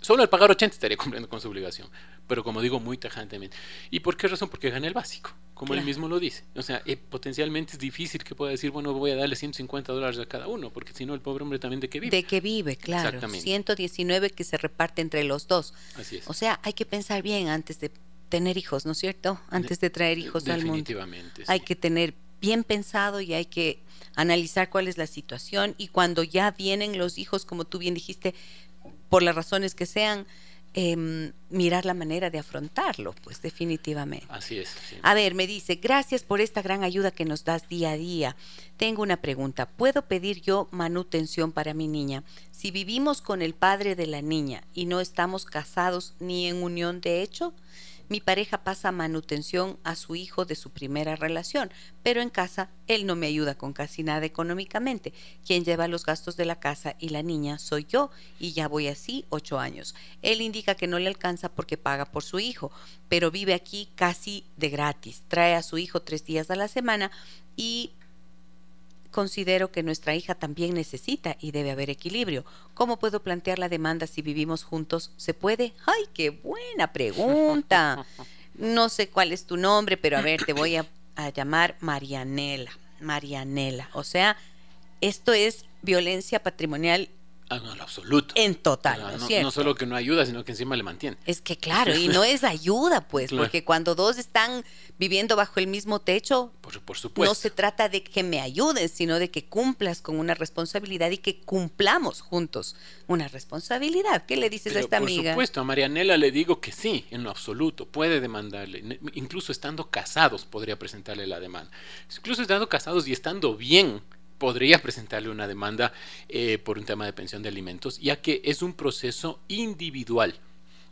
[SPEAKER 3] Solo al pagar 80 estaría cumpliendo con su obligación, pero como digo, muy tajantemente. ¿Y por qué razón? Porque gana el básico, como él mismo lo dice. O sea, eh, potencialmente es difícil que pueda decir, bueno, voy a darle 150 dólares a cada uno, porque si no, el pobre hombre también de qué vive.
[SPEAKER 1] De qué vive, claro. Exactamente. 119 que se reparte entre los dos.
[SPEAKER 3] Así es.
[SPEAKER 1] O sea, hay que pensar bien antes de tener hijos, ¿no es cierto? Antes de traer hijos al mundo.
[SPEAKER 3] Definitivamente.
[SPEAKER 1] Hay que tener bien pensado y hay que analizar cuál es la situación y cuando ya vienen los hijos, como tú bien dijiste, por las razones que sean, em, mirar la manera de afrontarlo, pues definitivamente.
[SPEAKER 3] Así es.
[SPEAKER 1] A ver, me dice, gracias por esta gran ayuda que nos das día a día. Tengo una pregunta, ¿puedo pedir yo manutención para mi niña? Si vivimos con el padre de la niña y no estamos casados ni en unión de hecho, mi pareja pasa manutención a su hijo de su primera relación, pero en casa él no me ayuda con casi nada económicamente. Quien lleva los gastos de la casa y la niña soy yo, y ya voy así ocho años. Él indica que no le alcanza porque paga por su hijo, pero vive aquí casi de gratis. Trae a su hijo tres días a la semana y considero que nuestra hija también necesita y debe haber equilibrio. ¿Cómo puedo plantear la demanda si vivimos juntos? ¿Se puede? ¡Ay, qué buena pregunta! No sé cuál es tu nombre, pero a ver, te voy a, llamar Marianela. Marianela. O sea, esto es violencia patrimonial
[SPEAKER 3] Ah, no, en absoluto.
[SPEAKER 1] En total, ¿no,
[SPEAKER 3] no,
[SPEAKER 1] cierto?
[SPEAKER 3] no, solo que no ayuda, sino que encima le mantiene.
[SPEAKER 1] Es que claro, y no es ayuda, pues, porque cuando dos están viviendo bajo el mismo techo,
[SPEAKER 3] por, por, supuesto.
[SPEAKER 1] no se trata de que me ayudes, sino de que cumplas con una responsabilidad y que cumplamos juntos una responsabilidad. ¿Qué le dices
[SPEAKER 3] Pero,
[SPEAKER 1] a esta
[SPEAKER 3] por
[SPEAKER 1] amiga?
[SPEAKER 3] Por supuesto, a Marianela le digo que sí, en lo absoluto, puede demandarle, incluso estando casados podría presentarle la demanda. Incluso estando casados y estando bien, podría presentarle una demanda eh, por un tema de pensión de alimentos, ya que es un proceso individual.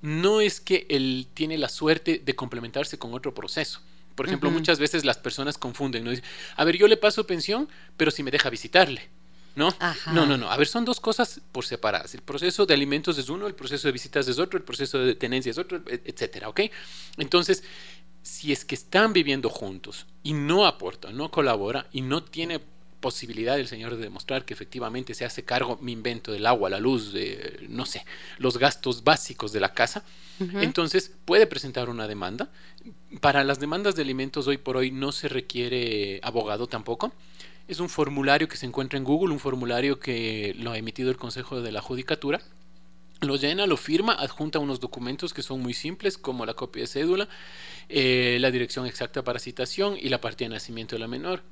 [SPEAKER 3] No es que él tiene la suerte de complementarse con otro proceso. Por ejemplo, uh -huh. muchas veces las personas confunden, ¿no? Dicen, a ver, yo le paso pensión, pero si me deja visitarle. ¿No?
[SPEAKER 1] Ajá.
[SPEAKER 3] No, no, no. A ver, son dos cosas por separadas. El proceso de alimentos es uno, el proceso de visitas es otro, el proceso de tenencia es otro, etcétera, ¿ok? Entonces, si es que están viviendo juntos y no aporta, no colabora y no tiene posibilidad del señor de demostrar que efectivamente se hace cargo, me invento, del agua, la luz, de, no sé, los gastos básicos de la casa, uh -huh. entonces puede presentar una demanda. Para las demandas de alimentos hoy por hoy no se requiere abogado tampoco. Es un formulario que se encuentra en Google, un formulario que lo ha emitido el Consejo de la Judicatura. Lo llena, lo firma, adjunta unos documentos que son muy simples, como la copia de cédula, eh, la dirección exacta para citación y la partida de nacimiento de la menor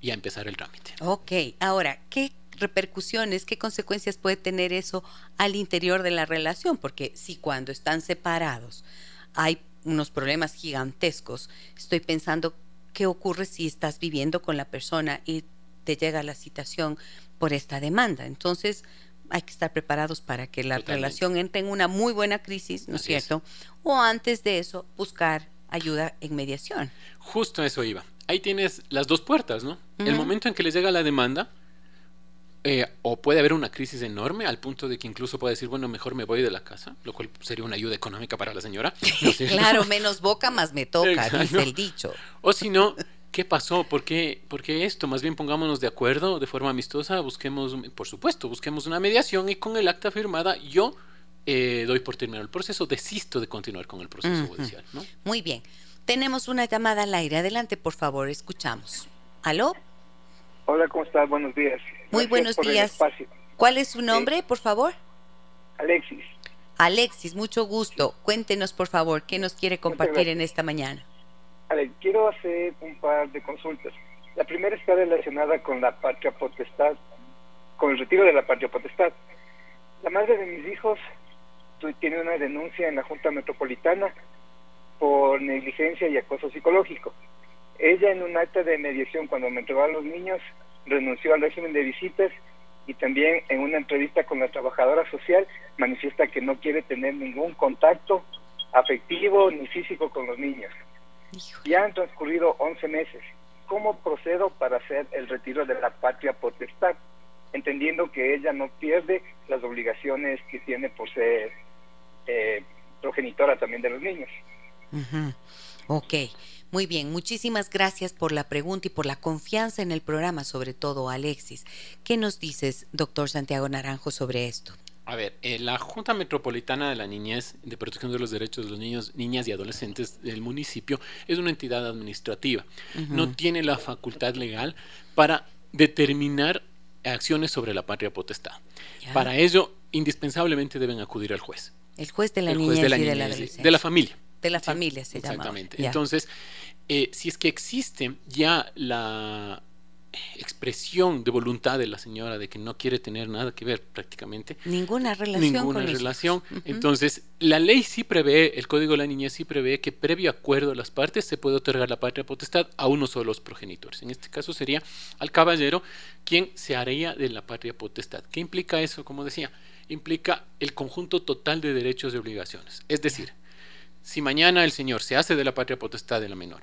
[SPEAKER 3] y a empezar el trámite.
[SPEAKER 1] Ok, ahora, ¿qué repercusiones, qué consecuencias puede tener eso al interior de la relación? Porque si cuando están separados hay unos problemas gigantescos, estoy pensando qué ocurre si estás viviendo con la persona y te llega la citación por esta demanda. Entonces, hay que estar preparados para que la
[SPEAKER 3] Totalmente.
[SPEAKER 1] relación entre en una muy buena crisis, ¿no es cierto? O antes de eso, buscar ayuda en mediación.
[SPEAKER 3] Justo eso iba. Ahí tienes las dos puertas, ¿no? El momento en que les llega la demanda, eh, o puede haber una crisis enorme al punto de que incluso puede decir, bueno, mejor me voy de la casa, lo cual sería una ayuda económica para la señora.
[SPEAKER 1] Claro, menos boca más me toca,
[SPEAKER 3] Exacto.
[SPEAKER 1] dice el dicho.
[SPEAKER 3] O si no, ¿qué pasó? ¿Por qué, ¿Por qué esto? Más bien pongámonos de acuerdo de forma amistosa, busquemos, por supuesto, busquemos una mediación y con el acta firmada yo eh, doy por terminado el proceso, desisto de continuar con el proceso judicial, ¿no?
[SPEAKER 1] Muy bien. Tenemos una llamada al aire. Adelante, por favor, escuchamos. ¿Aló?
[SPEAKER 4] Hola, ¿cómo estás? Buenos días.
[SPEAKER 1] Muy
[SPEAKER 4] Gracias
[SPEAKER 1] buenos días. ¿Cuál es su nombre, por favor?
[SPEAKER 4] Alexis,
[SPEAKER 1] Alexis, mucho gusto. Cuéntenos, por favor, qué nos quiere compartir en esta mañana.
[SPEAKER 4] a ver, quiero hacer un par de consultas. La primera está relacionada con la patria potestad, con el retiro de la patria potestad. La madre de mis hijos tiene una denuncia en la Junta Metropolitana por negligencia y acoso psicológico. Ella en un acta de mediación cuando me entregó a los niños renunció al régimen de visitas y también en una entrevista con la trabajadora social manifiesta que no quiere tener ningún contacto afectivo ni físico con los niños. Ya han transcurrido 11 meses. ¿Cómo procedo para hacer el retiro de la patria potestad? Entendiendo que ella no pierde las obligaciones que tiene por ser eh, progenitora también de los niños.
[SPEAKER 1] Ujú. Ok, muy bien. Muchísimas gracias por la pregunta y por la confianza en el programa, sobre todo, Alexis. ¿Qué nos dices, doctor Santiago Naranjo, sobre esto?
[SPEAKER 3] A ver, eh, la Junta Metropolitana de la Niñez de Protección de los Derechos de los Niños, Niñas y Adolescentes del municipio es una entidad administrativa. No tiene la facultad legal para determinar acciones sobre la patria potestad. Para ello, indispensablemente deben acudir al juez.
[SPEAKER 1] El juez de la
[SPEAKER 3] el
[SPEAKER 1] niñez
[SPEAKER 3] juez de la
[SPEAKER 1] y de la
[SPEAKER 3] niñez de la familia.
[SPEAKER 1] De la
[SPEAKER 3] Sí,
[SPEAKER 1] familia se llama.
[SPEAKER 3] Exactamente. Entonces, eh, si es que existe ya la expresión de voluntad de la señora de que no quiere tener nada que ver prácticamente,
[SPEAKER 1] Ninguna relación
[SPEAKER 3] ninguna
[SPEAKER 1] con
[SPEAKER 3] relación. Entonces, la ley sí prevé, el Código de la Niñez sí prevé que previo acuerdo de las partes se puede otorgar la patria potestad a uno solo de los progenitores. En este caso sería al caballero quien se haría de la patria potestad. ¿Qué implica eso? Como decía, implica el conjunto total de derechos y obligaciones. Es decir, si mañana el señor se hace de la patria potestad de la menor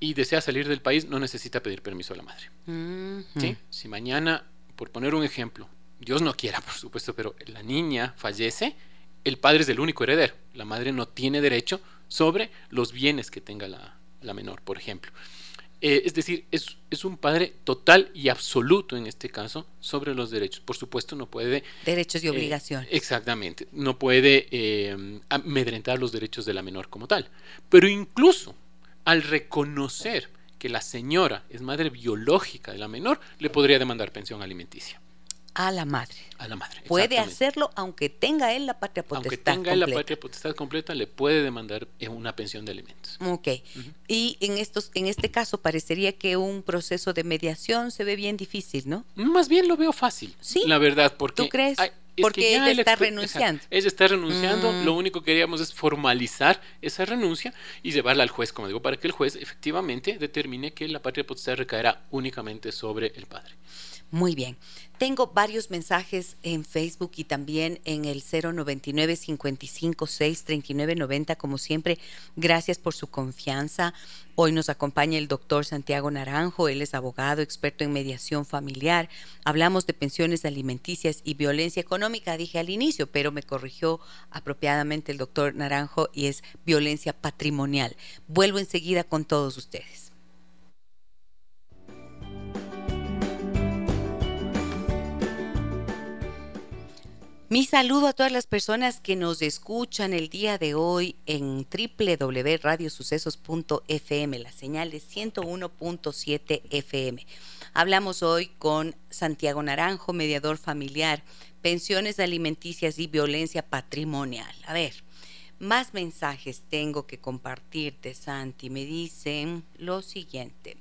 [SPEAKER 3] y desea salir del país, no necesita pedir permiso a la madre. ¿sí? Si mañana, por poner un ejemplo, Dios no quiera, por supuesto, pero la niña fallece, el padre es el único heredero. La madre no tiene derecho sobre los bienes que tenga la, la menor, por ejemplo. Eh, es decir, es, es un padre total y absoluto en este caso sobre los derechos. Por supuesto, no puede
[SPEAKER 1] Derechos y
[SPEAKER 3] eh,
[SPEAKER 1] obligaciones.
[SPEAKER 3] exactamente. No puede eh, amedrentar los derechos de la menor como tal. Pero incluso al reconocer que la señora es madre biológica de la menor, le podría demandar pensión alimenticia.
[SPEAKER 1] A la madre.
[SPEAKER 3] A la madre.
[SPEAKER 1] Puede hacerlo aunque tenga él la patria potestad.
[SPEAKER 3] Aunque tenga él la patria potestad completa, le puede demandar una pensión de alimentos.
[SPEAKER 1] Ok. Y en estos, en este caso parecería que un proceso de mediación se ve bien difícil, ¿no?
[SPEAKER 3] Más bien lo veo fácil. Sí. La verdad, porque.
[SPEAKER 1] ¿Tú crees? porque ella está renunciando.
[SPEAKER 3] ella está renunciando, lo único que queríamos es formalizar esa renuncia y llevarla al juez, como digo, para que el juez efectivamente determine que la patria potestad recaerá únicamente sobre el padre.
[SPEAKER 1] Muy bien. Tengo varios mensajes en Facebook y también en el 099 556 3990 como siempre. Gracias por su confianza. Hoy nos acompaña el doctor Santiago Naranjo, él es abogado, experto en mediación familiar. Hablamos de pensiones alimenticias y violencia económica, dije al inicio, pero me corrigió apropiadamente el doctor Naranjo y es violencia patrimonial. Vuelvo enseguida con todos ustedes. Mi saludo a todas las personas que nos escuchan el día de hoy en www.radiosucesos.fm, la señal de 101.7 FM. Hablamos hoy con Santiago Naranjo, mediador familiar, pensiones alimenticias y violencia patrimonial. A ver, más mensajes tengo que compartirte, Santi. Me dicen lo siguiente.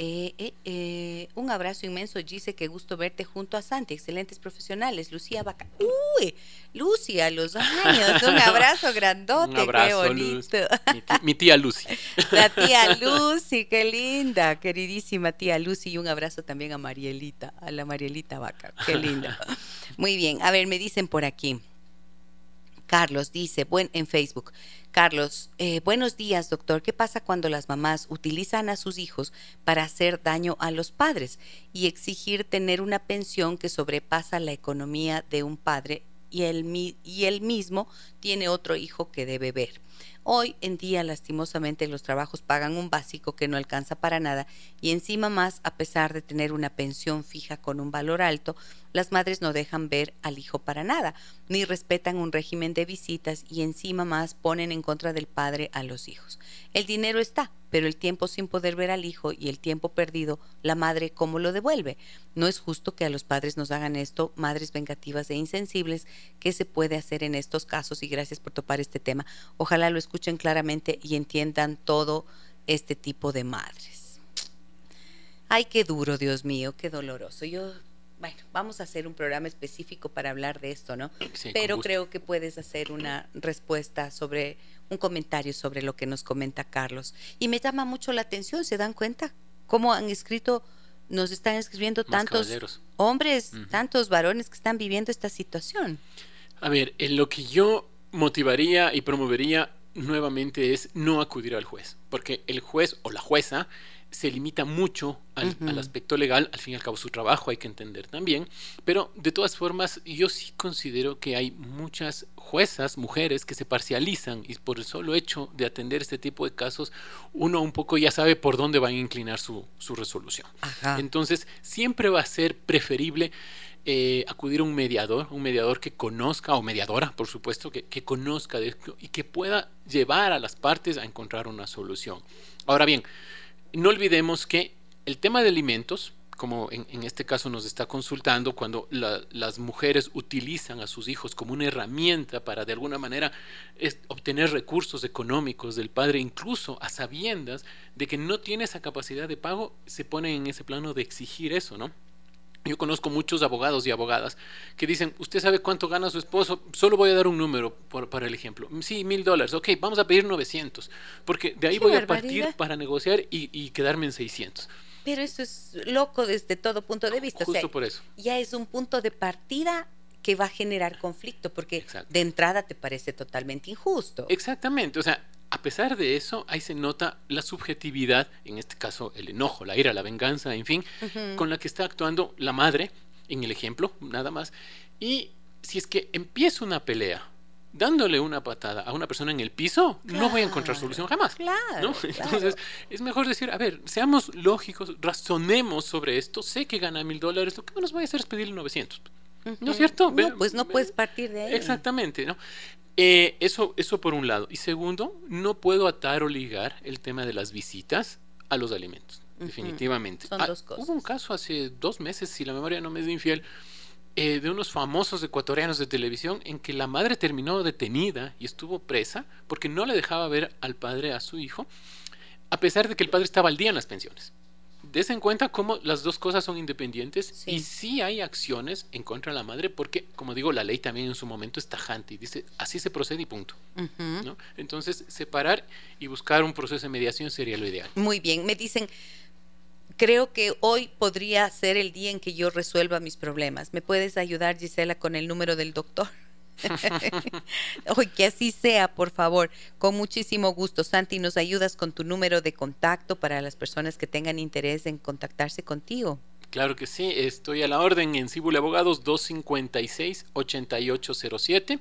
[SPEAKER 1] Eh, eh, eh, un abrazo inmenso, Gise, qué gusto verte junto a Santi, excelentes profesionales. Lucía Vaca. Uy, Lucia, los años. Un abrazo grandote, qué bonito.
[SPEAKER 3] Mi, tía Lucy.
[SPEAKER 1] La tía Lucy, qué linda, queridísima tía Lucy. Y un abrazo también a Marielita, a la Marielita Vaca, qué linda. Muy bien, a ver, me dicen por aquí. Carlos dice, buen en Facebook. Carlos, eh, buenos días, doctor. ¿Qué pasa cuando las mamás utilizan a sus hijos para hacer daño a los padres y exigir tener una pensión que sobrepasa la economía de un padre y él, y él mismo tiene otro hijo que debe ver? Hoy en día, lastimosamente, los trabajos pagan un básico que no alcanza para nada y encima más, a pesar de tener una pensión fija con un valor alto, las madres no dejan ver al hijo para nada, ni respetan un régimen de visitas y encima más ponen en contra del padre a los hijos. El dinero está, pero el tiempo sin poder ver al hijo y el tiempo perdido, la madre cómo lo devuelve. No es justo que a los padres nos hagan esto, madres vengativas e insensibles. ¿Qué se puede hacer en estos casos? Y gracias por topar este tema. Ojalá lo escuchen claramente y entiendan todo este tipo de madres. Ay, qué duro, Dios mío, qué doloroso. Yo bueno, vamos a hacer un programa específico para hablar de esto, ¿no? Pero creo que puedes hacer una respuesta sobre, un comentario sobre lo que nos comenta Carlos. Y me llama mucho la atención, ¿se dan cuenta? ¿Cómo han escrito, nos están escribiendo tantos hombres, tantos varones que están viviendo esta situación?
[SPEAKER 3] A ver, en lo que yo motivaría y promovería nuevamente es no acudir al juez, porque el juez o la jueza se limita mucho al, aspecto legal, al fin y al cabo su trabajo hay que entender también, pero de todas formas yo sí considero que hay muchas juezas, mujeres, que se parcializan y por el solo hecho de atender este tipo de casos, uno un poco ya sabe por dónde va a inclinar su, resolución. Entonces, siempre va a ser preferible eh, acudir a un mediador, un mediador que conozca, o mediadora, por supuesto, que, que conozca de y que pueda llevar a las partes a encontrar una solución. Ahora bien, no olvidemos que el tema de alimentos, como en, este caso nos está consultando, cuando las mujeres utilizan a sus hijos como una herramienta para de alguna manera obtener recursos económicos del padre, incluso a sabiendas de que no tiene esa capacidad de pago, se ponen en ese plano de exigir eso, ¿no? Yo conozco muchos abogados y abogadas que dicen, ¿usted sabe cuánto gana su esposo? Solo voy a dar un número para el ejemplo. Sí, mil dólares. Ok, vamos a pedir 900. Porque de ahí voy a partir para negociar y, quedarme en 600.
[SPEAKER 1] Pero eso es loco desde todo punto de vista.
[SPEAKER 3] Justo por eso.
[SPEAKER 1] Ya es un punto de partida que va a generar conflicto, porque de entrada te parece totalmente injusto.
[SPEAKER 3] Exactamente. O sea, a pesar de eso, ahí se nota la subjetividad, en este caso el enojo, la ira, la venganza, en fin, con la que está actuando la madre, en el ejemplo, nada más. Y si es que empieza una pelea dándole una patada a una persona en el piso, no voy a encontrar solución jamás.
[SPEAKER 1] Claro,
[SPEAKER 3] Entonces, es mejor decir, a ver, seamos lógicos, razonemos sobre esto, sé que gana mil dólares, lo que nos voy a hacer es pedirle 900. ¿No es cierto?
[SPEAKER 1] No, pues no puedes partir de ahí.
[SPEAKER 3] Exactamente, ¿no? Eh, eso, eso por un lado. Y segundo, no puedo atar o ligar el tema de las visitas a los alimentos. definitivamente.
[SPEAKER 1] Son dos cosas.
[SPEAKER 3] Hubo un caso hace dos meses, si la memoria no me es infiel, eh, de unos famosos ecuatorianos de televisión en que la madre terminó detenida y estuvo presa porque no le dejaba ver al padre a su hijo, a pesar de que el padre estaba al día en las pensiones. Des en cuenta cómo las dos cosas son independientes y sí hay acciones en contra de la madre porque, como digo, la ley también en su momento es tajante y dice así se procede y punto. Entonces, separar y buscar un proceso de mediación sería lo ideal.
[SPEAKER 1] Muy bien, me dicen, creo que hoy podría ser el día en que yo resuelva mis problemas. ¿Me puedes ayudar, Gisela, con el número del doctor? Hoy que así sea, por favor, con muchísimo gusto. Santi, ¿nos ayudas con tu número de contacto para las personas que tengan interés en contactarse contigo?
[SPEAKER 3] Claro que sí, estoy a la orden en Cibule Abogados 256-8807.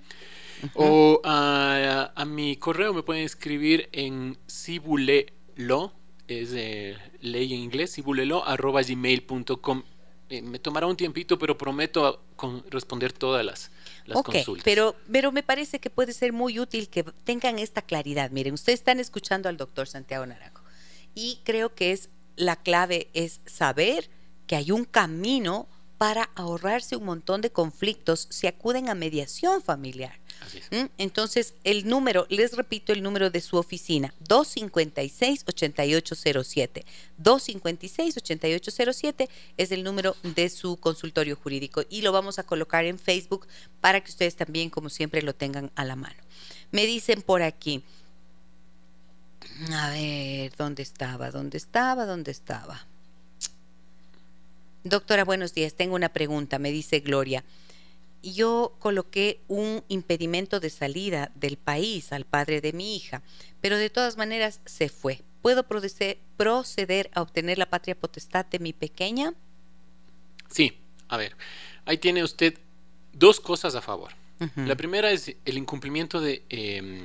[SPEAKER 3] O a, mi correo me pueden escribir en cibulelo es ley en inglés, arroba gmail.com. Eh, me tomará un tiempito, pero prometo responder todas las, las consultas.
[SPEAKER 1] Pero, pero me parece que puede ser muy útil que tengan esta claridad. Miren, ustedes están escuchando al doctor Santiago Naranjo y creo que es la clave es saber que hay un camino para ahorrarse un montón de conflictos si acuden a mediación familiar. ¿Mm? Entonces, el número, les repito el número de su oficina, 256-8807. 256-8807 es el número de su consultorio jurídico y lo vamos a colocar en Facebook para que ustedes también, como siempre, lo tengan a la mano. Me dicen por aquí, a ver, ¿dónde estaba? ¿Dónde estaba? ¿Dónde estaba? Doctora, buenos días. Tengo una pregunta, me dice Gloria yo coloqué un impedimento de salida del país al padre de mi hija, pero de todas maneras se fue. ¿Puedo proceder a obtener la patria potestad de mi pequeña?
[SPEAKER 3] Sí, a ver, ahí tiene usted dos cosas a favor. La primera es el incumplimiento de, em,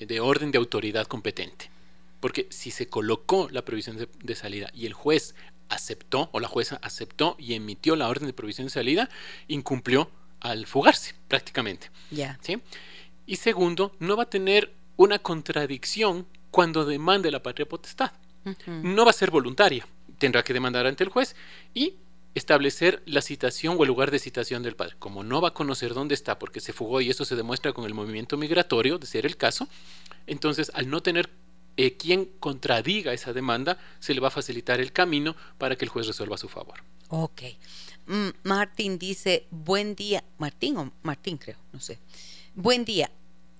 [SPEAKER 3] de orden de autoridad competente. Porque si se colocó la previsión de salida y el juez aceptó, o la jueza aceptó y emitió la orden de provisión de salida, incumplió al fugarse, prácticamente.
[SPEAKER 1] Ya.
[SPEAKER 3] ¿sí? Y segundo, no va a tener una contradicción cuando demande la patria potestad. No va a ser voluntaria. Tendrá que demandar ante el juez y establecer la citación o el lugar de citación del padre. Como no va a conocer dónde está porque se fugó y eso se demuestra con el movimiento migratorio, de ser el caso, entonces al no tener eh, quien contradiga esa demanda, se le va a facilitar el camino para que el juez resuelva a su favor.
[SPEAKER 1] Ok. Mm, Martín dice, buen día, Martín o Martín creo, no sé. Buen día.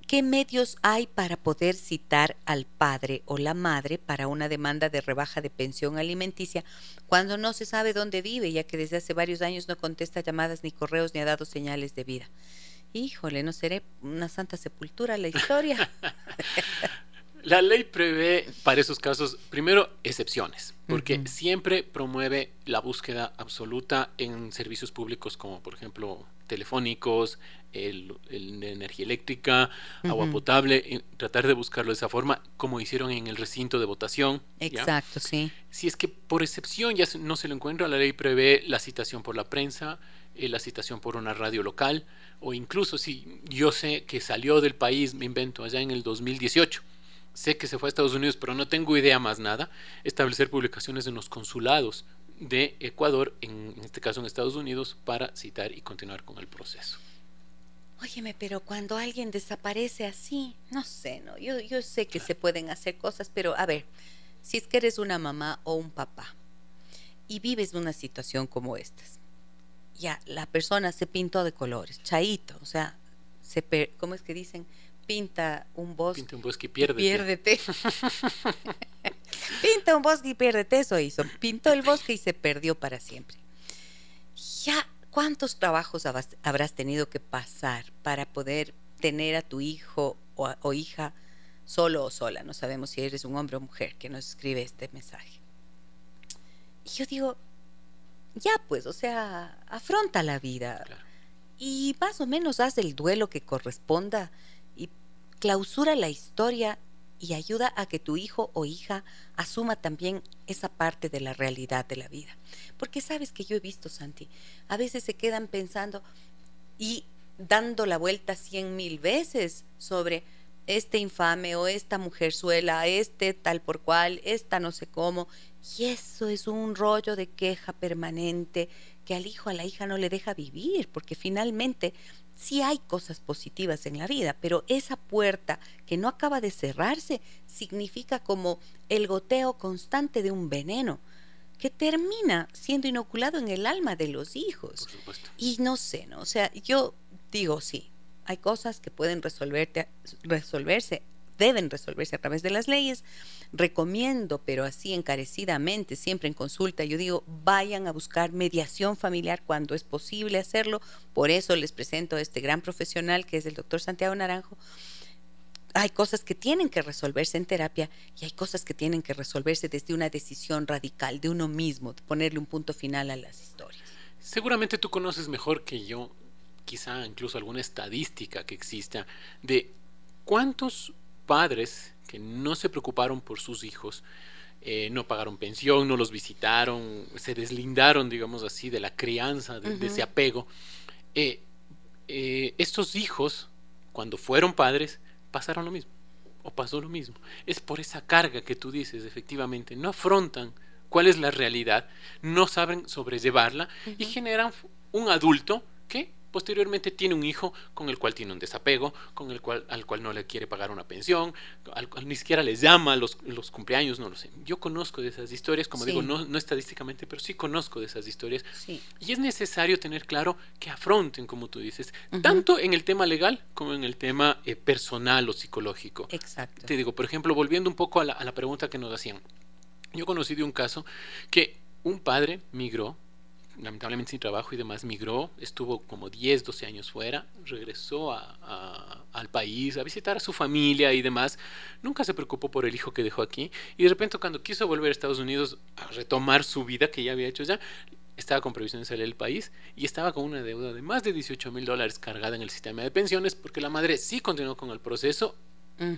[SPEAKER 1] ¿Qué medios hay para poder citar al padre o la madre para una demanda de rebaja de pensión alimenticia cuando no se sabe dónde vive, ya que desde hace varios años no contesta llamadas ni correos ni ha dado señales de vida? Híjole, ¿no seré una santa sepultura la historia?
[SPEAKER 3] La ley prevé para esos casos, primero, excepciones, porque siempre promueve la búsqueda absoluta en servicios públicos como, por ejemplo, telefónicos, el, energía eléctrica, agua potable, tratar de buscarlo de esa forma, como hicieron en el recinto de votación.
[SPEAKER 1] Exacto, sí.
[SPEAKER 3] Si es que por excepción ya no se lo encuentra, la ley prevé la citación por la prensa, eh, la citación por una radio local, o incluso si yo sé que salió del país, me invento, allá en el 2018 sé que se fue a Estados Unidos, pero no tengo idea más nada, establecer publicaciones en los consulados de Ecuador, en, este caso en Estados Unidos, para citar y continuar con el proceso.
[SPEAKER 1] Óyeme, pero cuando alguien desaparece así, no sé, no, yo, yo sé que se pueden hacer cosas, pero a ver, si es que eres una mamá o un papá y vives una situación como esta, ya la persona se pintó de colores, chaito, o sea, se ¿cómo es que dicen? Pinta un bosque.
[SPEAKER 3] Pinta un bosque y piérdete.
[SPEAKER 1] piérdete. pinta un bosque y piérdete, eso hizo. Pintó el bosque y se perdió para siempre. Ya, ¿cuántos trabajos habrás tenido que pasar para poder tener a tu hijo o, o hija solo o sola? No sabemos si eres un hombre o mujer que nos escribe este mensaje. Y yo digo, ya pues, o sea, afronta la vida. Y más o menos haz el duelo que corresponda clausura la historia y ayuda a que tu hijo o hija asuma también esa parte de la realidad de la vida. Porque sabes que yo he visto, Santi, a veces se quedan pensando y dando la vuelta cien mil veces sobre este infame o esta mujerzuela, este tal por cual, esta no sé cómo, Y eso es un rollo de queja permanente que al hijo, a la hija no le deja vivir, porque finalmente sí hay cosas positivas en la vida, pero esa puerta que no acaba de cerrarse significa como el goteo constante de un veneno que termina siendo inoculado en el alma de los hijos. Y no sé, ¿no? O sea, yo digo, sí, hay cosas que pueden resolverte, resolverse, deben resolverse a través de las leyes. Recomiendo, pero así encarecidamente, siempre en consulta, yo digo, vayan a buscar mediación familiar cuando es posible hacerlo. Por eso les presento a este gran profesional que es el doctor Santiago Naranjo. Hay cosas que tienen que resolverse en terapia y hay cosas que tienen que resolverse desde una decisión radical de uno mismo, de ponerle un punto final a las historias.
[SPEAKER 3] Seguramente tú conoces mejor que yo quizá incluso alguna estadística que exista de cuántos padres que no se preocuparon por sus hijos, eh, no pagaron pensión, no los visitaron, se deslindaron, digamos así, de la crianza, de, ese apego. Eh, eh, estos hijos, cuando fueron padres, pasaron lo mismo, o pasó lo mismo. Es por esa carga que tú dices, efectivamente, no afrontan cuál es la realidad, no saben sobrellevarla y generan un adulto que posteriormente tiene un hijo con el cual tiene un desapego, con el cual, al cual no le quiere pagar una pensión, al cual ni siquiera les llama los, los cumpleaños, no lo sé. Yo conozco de esas historias, como digo, no, no, estadísticamente, pero sí conozco de esas historias. Y es necesario tener claro que afronten, como tú dices, tanto en el tema legal como en el tema eh, personal o psicológico.
[SPEAKER 1] Exacto.
[SPEAKER 3] Te digo, por ejemplo, volviendo un poco a la, a la pregunta que nos hacían. Yo conocí de un caso que un padre migró lamentablemente sin trabajo y demás, migró, estuvo como 10, 12 años fuera, regresó al país a visitar a su familia y demás, nunca se preocupó por el hijo que dejó aquí y de repente cuando quiso volver a Estados Unidos a retomar su vida que ya había hecho ya, estaba con previsión de salir del país y estaba con una deuda de más de 18 mil dólares cargada en el sistema de pensiones porque la madre sí continuó con el proceso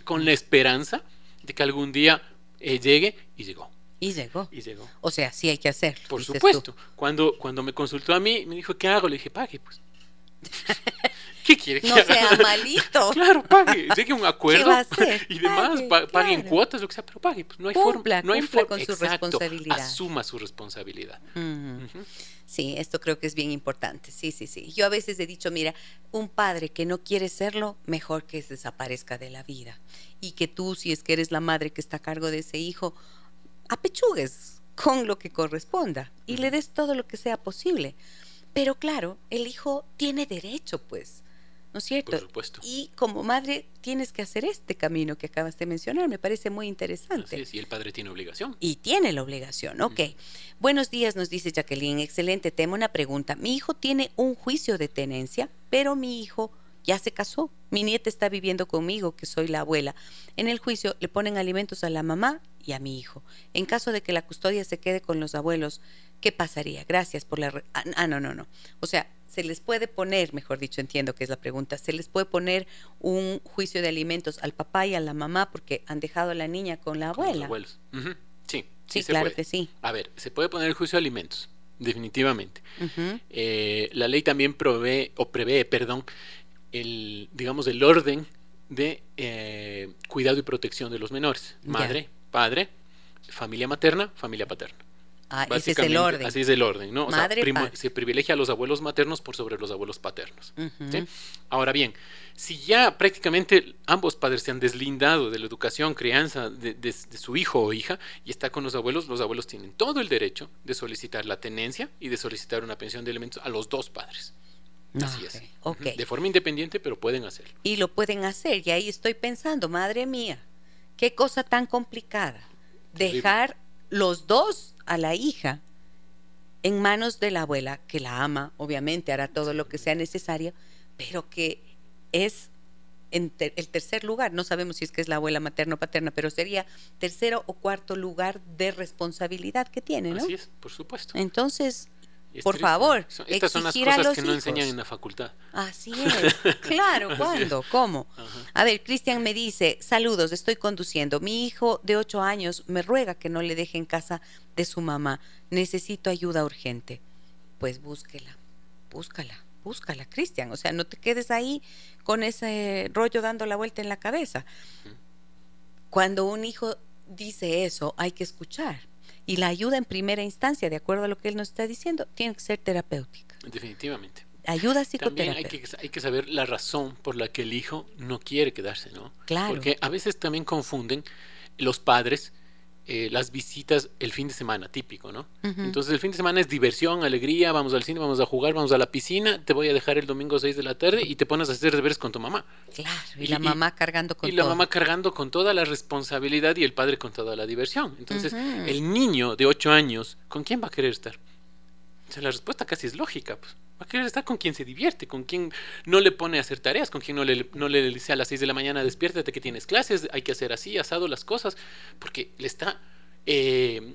[SPEAKER 3] con la esperanza de que algún día eh, llegue y llegó.
[SPEAKER 1] Y llegó.
[SPEAKER 3] Y llegó.
[SPEAKER 1] O sea, sí hay que hacer.
[SPEAKER 3] Por supuesto. Cuando, cuando me consultó a mí, me dijo, ¿qué hago? Le dije, pague, pues. ¿Qué quiere que
[SPEAKER 1] no sea malito.
[SPEAKER 3] claro, pague. Llegue un acuerdo y demás, pague, en cuotas, lo que sea, pero pague. Pues no hay forma. No hay forma.
[SPEAKER 1] con su responsabilidad.
[SPEAKER 3] Asuma su responsabilidad.
[SPEAKER 1] Sí, esto creo que es bien importante. Sí, sí, sí. Yo a veces he dicho, mira, un padre que no quiere serlo, mejor que desaparezca de la vida. Y que tú, si es que eres la madre que está a cargo de ese hijo, apechugues con lo que corresponda y le des todo lo que sea posible. Pero claro, el hijo tiene derecho, pues, ¿no es cierto?
[SPEAKER 3] Por supuesto.
[SPEAKER 1] Y como madre tienes que hacer este camino que acabas de mencionar, me parece muy interesante.
[SPEAKER 3] Así y el padre tiene obligación.
[SPEAKER 1] Y tiene la obligación, ok. Buenos días, nos dice Jacqueline, excelente tema, una pregunta. Mi hijo tiene un juicio de tenencia, pero mi hijo ya se casó. Mi nieta está viviendo conmigo, que soy la abuela. En el juicio le ponen alimentos a la mamá y a mi hijo. En caso de que la custodia se quede con los abuelos, ¿qué pasaría? Gracias por la... Ah, ah, no, no, no. O sea, se les puede poner, mejor dicho, entiendo que es la pregunta, se les puede poner un juicio de alimentos al papá y a la mamá porque han dejado a la niña con la abuela. Con los
[SPEAKER 3] abuelos. Sí,
[SPEAKER 1] sí, claro que sí.
[SPEAKER 3] A ver, se puede poner el juicio de alimentos, definitivamente. Eh, la ley también provee, o prevé, perdón, el, digamos, el orden de eh, cuidado y protección de los menores. Madre, padre, familia materna, familia paterna.
[SPEAKER 1] Ah, ese es el orden.
[SPEAKER 3] Así es el orden, ¿no? se privilegia a los abuelos maternos por sobre los abuelos paternos. Ahora bien, si ya prácticamente ambos padres se han deslindado de la educación, crianza de, su hijo o hija y está con los abuelos, los abuelos tienen todo el derecho de solicitar la tenencia y de solicitar una pensión de elementos a los dos padres. Así es.
[SPEAKER 1] Okay.
[SPEAKER 3] De forma independiente, pero pueden hacerlo.
[SPEAKER 1] Y lo pueden hacer. Y ahí estoy pensando, madre mía, Qué cosa tan complicada. Dejar los dos a la hija en manos de la abuela, que la ama, obviamente hará todo lo que sea necesario, pero que es en el tercer lugar, no sabemos si es que es la abuela materna o paterna, pero sería tercero o cuarto lugar de responsabilidad que tiene, ¿no?
[SPEAKER 3] Así es, por supuesto.
[SPEAKER 1] Entonces, por favor,
[SPEAKER 3] estas son las cosas que no enseñan en la facultad.
[SPEAKER 1] Así es. Claro, ¿cuándo? ¿Cómo? A ver, Cristian me dice, saludos, estoy conduciendo. Mi hijo de ocho años me ruega que no le deje en casa de su mamá. Necesito ayuda urgente. Pues búsquela, búscala, búscala, Cristian. O sea, no te quedes ahí con ese rollo dando la vuelta en la cabeza. Cuando un hijo dice eso, hay que escuchar Y la ayuda en primera instancia, de acuerdo a lo que él nos está diciendo, tiene que ser terapéutica.
[SPEAKER 3] Definitivamente.
[SPEAKER 1] Ayuda psicoterapéutica.
[SPEAKER 3] También hay que, hay que saber la razón por la que el hijo no quiere quedarse, ¿no?
[SPEAKER 1] Claro.
[SPEAKER 3] Porque a veces también confunden los padres eh, las visitas el fin de semana, típico, ¿no? Entonces el fin de semana es diversión, alegría, vamos al cine, vamos a jugar, vamos a la piscina, te voy a dejar el domingo a 6 de la tarde y te pones a hacer deberes con tu mamá.
[SPEAKER 1] Claro, y, la mamá cargando con
[SPEAKER 3] Y la mamá cargando con toda la responsabilidad y el padre con toda la diversión. Entonces el niño de 8 años, ¿con quién va a querer estar? O sea, la respuesta casi es lógica, pues. Va a querer estar con quien se divierte, con quien no le pone a hacer tareas, con quien no le, no le dice a las 6 de la mañana despiértate que tienes clases, hay que hacer así, asado las cosas, porque le está eh,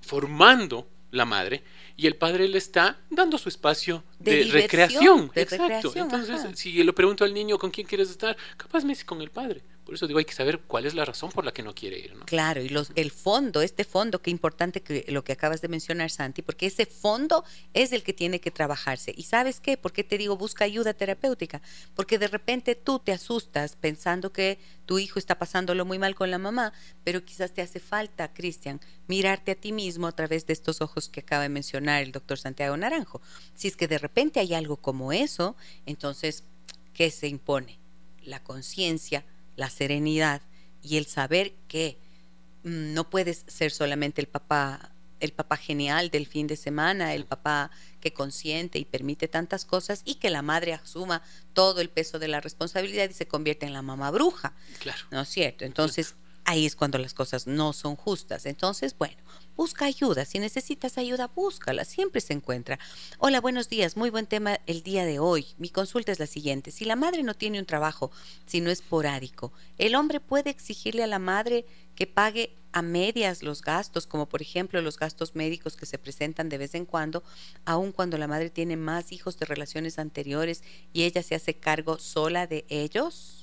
[SPEAKER 3] formando la madre y el padre le está dando su espacio de, recreación. Exacto. Entonces, si le pregunto al niño con quién quieres estar, capaz me dice con el padre. Por eso digo, hay que saber cuál es la razón por la que no quiere ir. ¿no?
[SPEAKER 1] Claro, y los, el fondo, este fondo, qué importante que lo que acabas de mencionar, Santi, porque ese fondo es el que tiene que trabajarse. ¿Y sabes qué? ¿Por qué te digo busca ayuda terapéutica? Porque de repente tú te asustas pensando que tu hijo está pasándolo muy mal con la mamá, pero quizás te hace falta, Cristian, mirarte a ti mismo a través de estos ojos que acaba de mencionar el doctor Santiago Naranjo. Si es que de repente hay algo como eso, entonces, ¿qué se impone? La conciencia la serenidad y el saber que mm, no puedes ser solamente el papá el papá genial del fin de semana, el papá que consiente y permite tantas cosas y que la madre asuma todo el peso de la responsabilidad y se convierte en la mamá bruja.
[SPEAKER 3] Claro.
[SPEAKER 1] ¿No es cierto? Entonces, ahí es cuando las cosas no son justas. Entonces, bueno, busca ayuda. Si necesitas ayuda, búscala. Siempre se encuentra. Hola, buenos días. Muy buen tema el día de hoy. Mi consulta es la siguiente. Si la madre no tiene un trabajo, si no es esporádico, ¿el hombre puede exigirle a la madre que pague a medias los gastos, como por ejemplo los gastos médicos que se presentan de vez en cuando, aun cuando la madre tiene más hijos de relaciones anteriores y ella se hace cargo sola de ellos?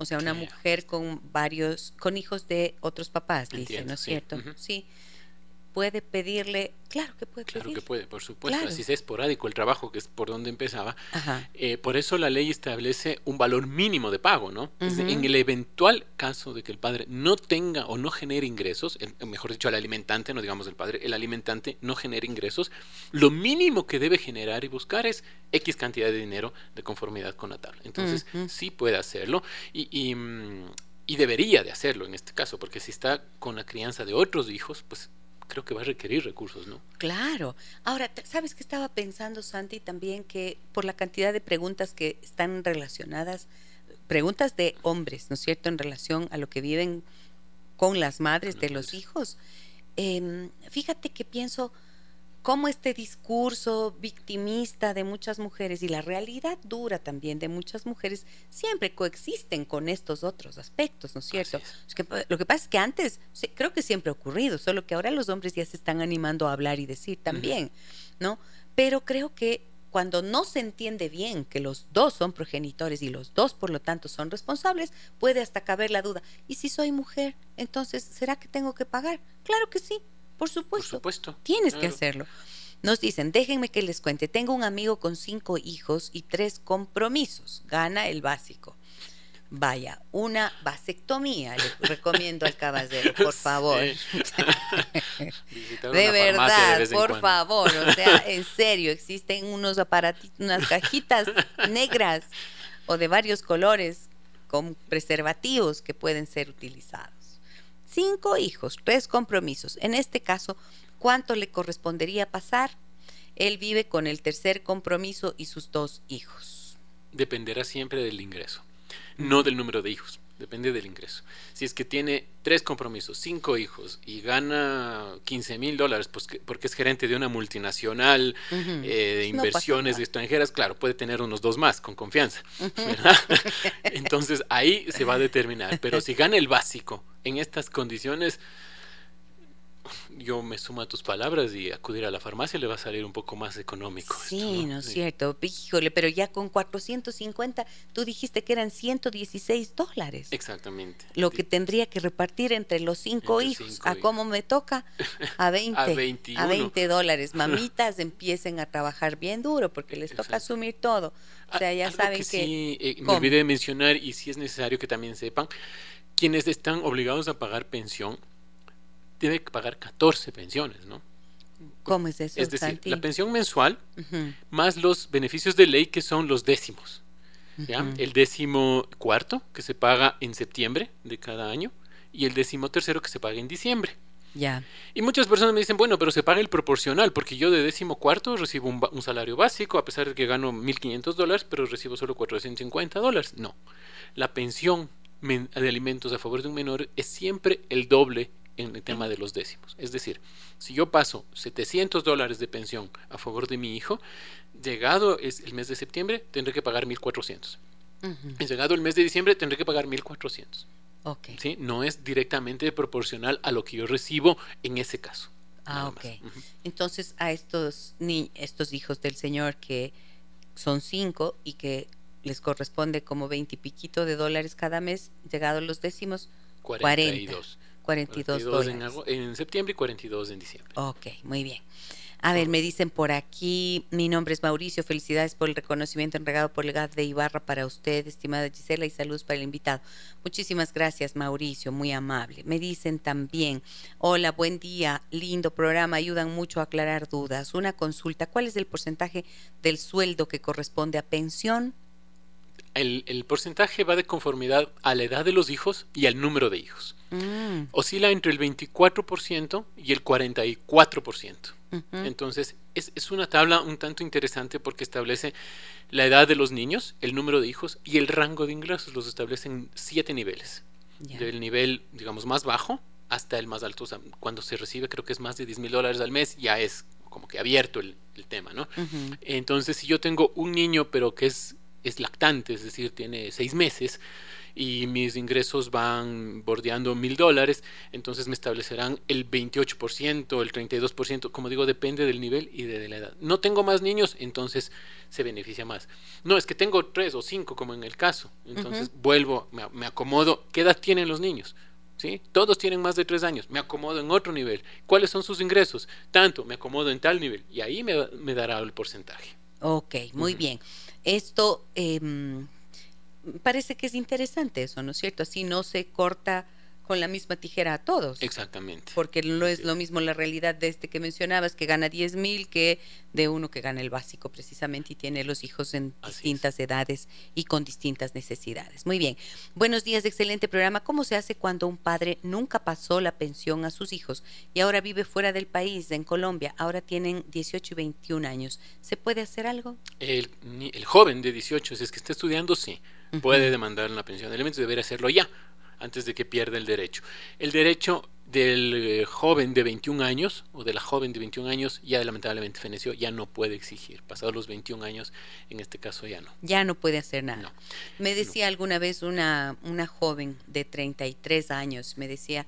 [SPEAKER 1] O sea, una mujer con varios, con hijos de otros papás, dice, ¿no es cierto? Sí puede pedirle, claro que puede
[SPEAKER 3] Claro que puede, por supuesto, así es esporádico el trabajo, que es por donde empezaba. Eh, por eso la ley establece un valor mínimo de pago, ¿no? En el eventual caso de que el padre no tenga o no genere ingresos, mejor dicho, el alimentante, no digamos el padre, el alimentante no genere ingresos, lo mínimo que debe generar y buscar es X cantidad de dinero de conformidad con la tabla. Entonces, sí puede hacerlo y, y mm, y debería de hacerlo en este caso, porque si está con la crianza de otros hijos, pues creo que va a requerir recursos, ¿no?
[SPEAKER 1] Claro. Ahora, ¿sabes qué estaba pensando, Santi? También que por la cantidad de preguntas que están relacionadas, preguntas de hombres, ¿no es cierto?, en relación a lo que viven con las madres de los hijos. Em, fíjate que pienso cómo este discurso victimista de muchas mujeres y la realidad dura también de muchas mujeres siempre coexisten con estos otros aspectos, ¿no es cierto? que, lo que pasa es que antes, creo que siempre ha ocurrido, solo que ahora los hombres ya se están animando a hablar y decir también, ¿no? Pero creo que cuando no se entiende bien que los dos son progenitores y los dos por lo tanto son responsables, puede hasta caber la duda, ¿y si soy mujer? Entonces, ¿será que tengo que pagar? Claro que sí, por supuesto. Tienes que hacerlo. Nos dicen, déjenme que les cuente, tengo un amigo con cinco hijos y tres compromisos, gana el básico. Vaya, una vasectomía le recomiendo al caballero, por favor. de verdad, por favor, o sea, en serio, existen unos aparatos, unas cajitas negras o de varios colores con preservativos que pueden ser utilizados cinco hijos, tres compromisos. En este caso, ¿cuánto le correspondería pasar? Él vive con el tercer compromiso y sus dos hijos.
[SPEAKER 3] Dependerá siempre del ingreso, no del número de hijos depende del ingreso. Si es que tiene tres compromisos, cinco hijos y gana 15 mil dólares pues porque es gerente de una multinacional eh, de inversiones extranjeras, claro, puede tener unos dos más con confianza. Entonces ahí se va a determinar. Pero si gana el básico en estas condiciones, yo me sumo a tus palabras y acudir a la farmacia le va a salir un poco más económico.
[SPEAKER 1] Sí, ¿no? es cierto? Híjole, pero ya con 450, tú dijiste que eran 116 dólares.
[SPEAKER 3] Exactamente.
[SPEAKER 1] Lo que tendría que repartir entre los cinco hijos. ¿A cómo me toca? A 20. a, 20 dólares. Mamitas empiecen a trabajar bien duro porque les toca asumir todo. O sea, ya saben que...
[SPEAKER 3] Sí, eh, me olvidé de mencionar y si es necesario que también sepan, quienes están obligados a pagar pensión debe pagar 14 pensiones, ¿no?
[SPEAKER 1] ¿Cómo es eso?
[SPEAKER 3] Es decir, la pensión mensual más los beneficios de ley que son los décimos. El décimo cuarto que se paga en septiembre de cada año y el décimo tercero que se paga en diciembre.
[SPEAKER 1] Ya.
[SPEAKER 3] Y muchas personas me dicen, bueno, pero se paga el proporcional, porque yo de décimo cuarto recibo un, salario básico, a pesar de que gano 1.500 dólares, pero recibo solo 450 dólares. No. La pensión de alimentos a favor de un menor es siempre el doble en el tema de los décimos. Es decir, si yo paso 700 dólares de pensión a favor de mi hijo, llegado es el mes de septiembre, tendré que pagar 1.400. Llegado el mes de diciembre, tendré que pagar 1.400.
[SPEAKER 1] Okay.
[SPEAKER 3] ¿Sí? No es directamente proporcional a lo que yo recibo en ese caso.
[SPEAKER 1] Ah, ok. Entonces, a estos, ni estos hijos del Señor que son cinco y que les corresponde como veintipiquito de dólares cada mes, llegados los décimos, 42. 42, dólares.
[SPEAKER 3] En, septiembre y 42 en diciembre.
[SPEAKER 1] Ok, muy bien. A ver, me dicen por aquí, mi nombre es Mauricio, felicidades por el reconocimiento entregado por el GAD de Ibarra para usted, estimada Gisela, y saludos para el invitado. Muchísimas gracias, Mauricio, muy amable. Me dicen también, hola, buen día, lindo programa, ayudan mucho a aclarar dudas. Una consulta, ¿cuál es el porcentaje del sueldo que corresponde a pensión?
[SPEAKER 3] El, el porcentaje va de conformidad a la edad de los hijos y al número de hijos. Mm. Oscila entre el 24% y el 44%. Entonces, es, es, una tabla un tanto interesante porque establece la edad de los niños, el número de hijos y el rango de ingresos. Los establece en siete niveles. Del nivel, digamos, más bajo hasta el más alto. O sea, cuando se recibe, creo que es más de 10 mil dólares al mes, ya es como que abierto el, el tema, ¿no? Entonces, si yo tengo un niño, pero que es, es lactante, es decir, tiene seis meses, y mis ingresos van bordeando mil dólares, entonces me establecerán el 28%, el 32%, como digo, depende del nivel y de la edad. No tengo más niños, entonces se beneficia más. No, es que tengo tres o cinco, como en el caso, entonces vuelvo, me, acomodo, ¿qué edad tienen los niños? ¿Sí? Todos tienen más de tres años, me acomodo en otro nivel. ¿Cuáles son sus ingresos? Tanto, me acomodo en tal nivel y ahí me, dará el porcentaje.
[SPEAKER 1] Ok, muy bien. Esto... Eh parece que es interesante eso, ¿no es cierto? Así no se corta con la misma tijera a todos.
[SPEAKER 3] Exactamente.
[SPEAKER 1] Porque no es lo mismo la realidad de este que mencionabas, que gana 10 mil, que de uno que gana el básico precisamente y tiene los hijos en distintas edades y con distintas necesidades. Muy bien. Buenos días, excelente programa. ¿Cómo se hace cuando un padre nunca pasó la pensión a sus hijos y ahora vive fuera del país, en Colombia? Ahora tienen 18 y 21 años. ¿Se puede hacer algo?
[SPEAKER 3] El, el joven de 18, si es que está estudiando, sí puede demandar la pensión de alimentos, debería hacerlo ya, antes de que pierda el derecho. El derecho del eh, joven de 21 años o de la joven de 21 años ya lamentablemente feneció, ya no puede exigir. Pasados los 21 años, en este caso ya no.
[SPEAKER 1] Ya no puede hacer nada. Me decía alguna vez una, una joven de 33 años, me decía,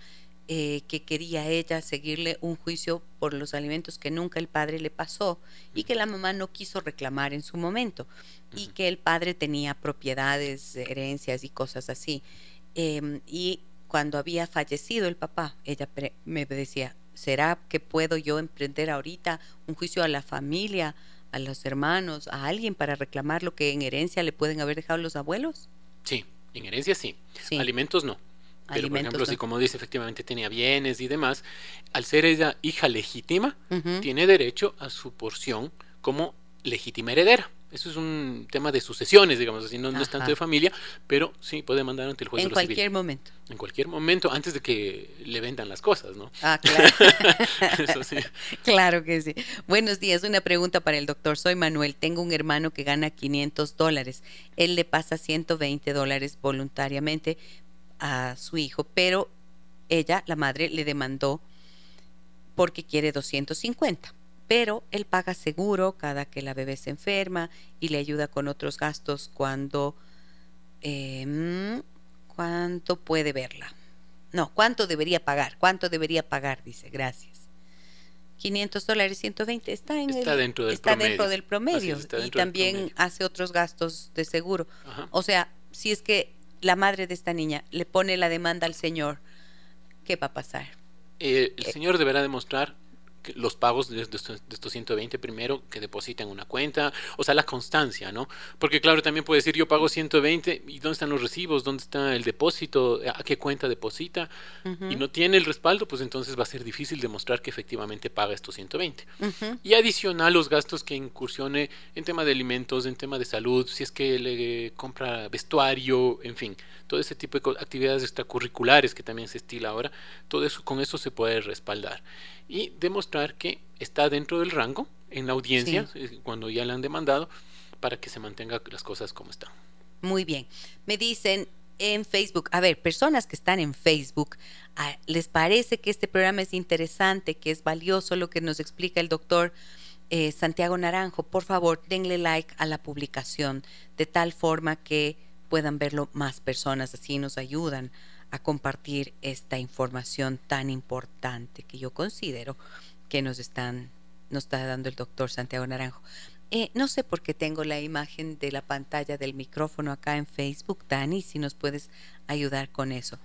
[SPEAKER 1] eh, que quería ella seguirle un juicio por los alimentos que nunca el padre le pasó y que la mamá no quiso reclamar en su momento y que el padre tenía propiedades, herencias y cosas así. Em, y cuando había fallecido el papá, ella me decía, ¿será que puedo yo emprender ahorita un juicio a la familia, a los hermanos, a alguien para reclamar lo que en herencia le pueden haber dejado los abuelos?
[SPEAKER 3] Sí, en herencia sí. Alimentos no. Pero, por ejemplo, si como dice, efectivamente tenía bienes y demás, al ser ella hija legítima, tiene derecho a su porción como legítima heredera. Eso es un tema de sucesiones, digamos así, no, es tanto de familia, pero sí puede mandar ante el juez
[SPEAKER 1] en de cualquier momento.
[SPEAKER 3] En cualquier momento, antes de que le vendan las cosas, ¿no?
[SPEAKER 1] Ah, claro. Eso sí. Claro que sí. Buenos días, una pregunta para el doctor. Soy Manuel, tengo un hermano que gana 500 dólares. Él le pasa 120 dólares voluntariamente a su hijo, pero ella, la madre, le demandó porque quiere 250 pero él paga seguro cada que la bebé se enferma y le ayuda con otros gastos cuando eh, cuánto puede verla. No, cuánto debería pagar, cuánto debería pagar, dice, gracias. 500 dólares, 120, está, en
[SPEAKER 3] está, dentro, del
[SPEAKER 1] está dentro del promedio y también hace otros gastos de seguro. O sea, si es que la madre de esta niña le pone la demanda al señor, ¿qué va a pasar?
[SPEAKER 3] Eh, el eh, señor deberá demostrar los pagos de, estos, 120 primero que depositen una cuenta, o sea, la constancia, ¿no? Porque claro, también puede decir yo pago 120 y ¿dónde están los recibos? ¿Dónde está el depósito? ¿A qué cuenta deposita? Y no tiene el respaldo, pues entonces va a ser difícil demostrar que efectivamente paga estos 120. Y adicional los gastos que incursione en tema de alimentos, en tema de salud, si es que le compra vestuario, en fin, todo ese tipo de actividades extracurriculares que también se estila ahora, todo eso con eso se puede respaldar y demostrar que está dentro del rango en la audiencia cuando ya le han demandado para que se mantenga las cosas como están.
[SPEAKER 1] Muy bien. Me dicen en Facebook, a ver, personas que están en Facebook, ah, ¿les parece que este programa es interesante, que es valioso lo que nos explica el doctor eh, Santiago Naranjo? Por favor, denle like a la publicación de tal forma que puedan verlo más personas, así nos ayudan a compartir esta información tan importante que yo considero que nos están nos está dando el doctor Santiago Naranjo. Eh, no sé por qué tengo la imagen de la pantalla del micrófono acá en Facebook, Dani, si nos puedes ayudar con eso.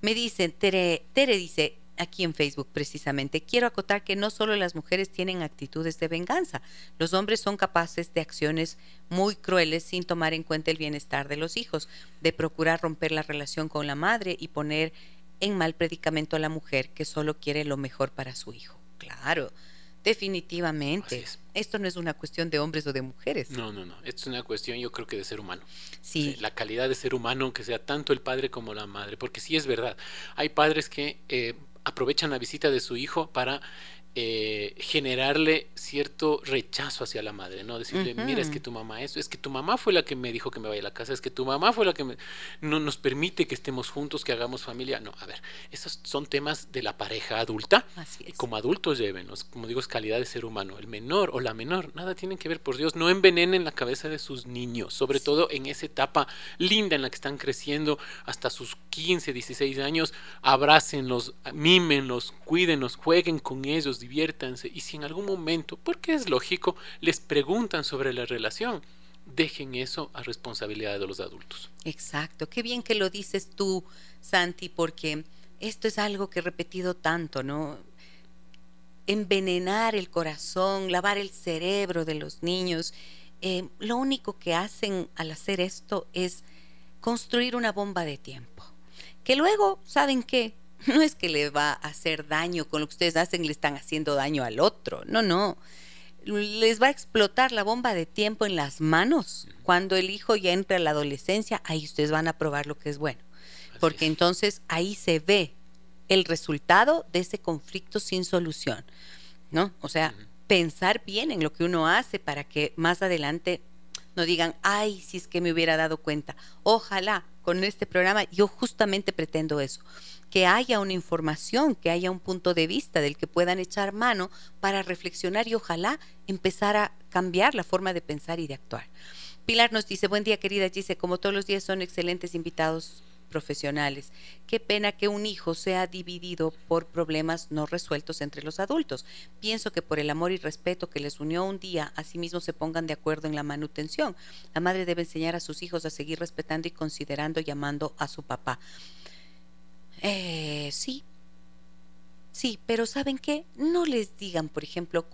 [SPEAKER 1] Me dicen, Tere, Tere dice, aquí en Facebook precisamente. Quiero acotar que no solo las mujeres tienen actitudes de venganza, los hombres son capaces de acciones muy crueles sin tomar en cuenta el bienestar de los hijos, de procurar romper la relación con la madre y poner en mal predicamento a la mujer que solo quiere lo mejor para su hijo. Claro, definitivamente. Esto no es una cuestión de hombres o de mujeres.
[SPEAKER 3] No, no, no. Esto es una cuestión, yo creo que de ser humano.
[SPEAKER 1] Sí.
[SPEAKER 3] la calidad de ser humano, que sea tanto el padre como la madre. Porque sí es verdad. Hay padres que eh, aprovechan la visita de su hijo para eh, generarle cierto rechazo hacia la madre, ¿no? Decirle, mira, es que tu mamá eso, es que tu mamá fue la que me dijo que me vaya a la casa, es que tu mamá fue la que no nos permite que estemos juntos, que hagamos familia. No, a ver, esos son temas de la pareja adulta.
[SPEAKER 1] Así
[SPEAKER 3] Y como adultos llévenos, como digo, es calidad de ser humano. El menor o la menor, nada tienen que ver, por Dios, no envenenen la cabeza de sus niños, sobre todo en esa etapa linda en la que están creciendo hasta sus 15, 16 años, abrácenlos, mímenlos, cuídenlos, jueguen con ellos, diviértanse y si en algún momento, porque es lógico, les preguntan sobre la relación, dejen eso a responsabilidad de los adultos.
[SPEAKER 1] Exacto, qué bien que lo dices tú, Santi, porque esto es algo que he repetido tanto, ¿no? Envenenar el corazón, lavar el cerebro de los niños. Eh, lo único que hacen al hacer esto es construir una bomba de tiempo. Que luego, ¿saben qué? no es que le va a hacer daño con lo que ustedes hacen, le están haciendo daño al otro. No, no. Les va a explotar la bomba de tiempo en las manos. Cuando el hijo ya entre a la adolescencia, ahí ustedes van a probar lo que es bueno. Porque entonces ahí se ve el resultado de ese conflicto sin solución. ¿No? O sea, pensar bien en lo que uno hace para que más adelante no digan, ay, si es que me hubiera dado cuenta. Ojalá con este programa yo justamente pretendo eso que haya una información, que haya un punto de vista del que puedan echar mano para reflexionar y ojalá empezar a cambiar la forma de pensar y de actuar. Pilar nos dice, buen día querida dice como todos los días son excelentes invitados profesionales. Qué pena que un hijo sea dividido por problemas no resueltos entre los adultos. Pienso que por el amor y respeto que les unió un día, asimismo se pongan de acuerdo en la manutención. La madre debe enseñar a sus hijos a seguir respetando y considerando y amando a su papá. Eh, sí, sí, pero ¿saben qué? No les digan, por ejemplo,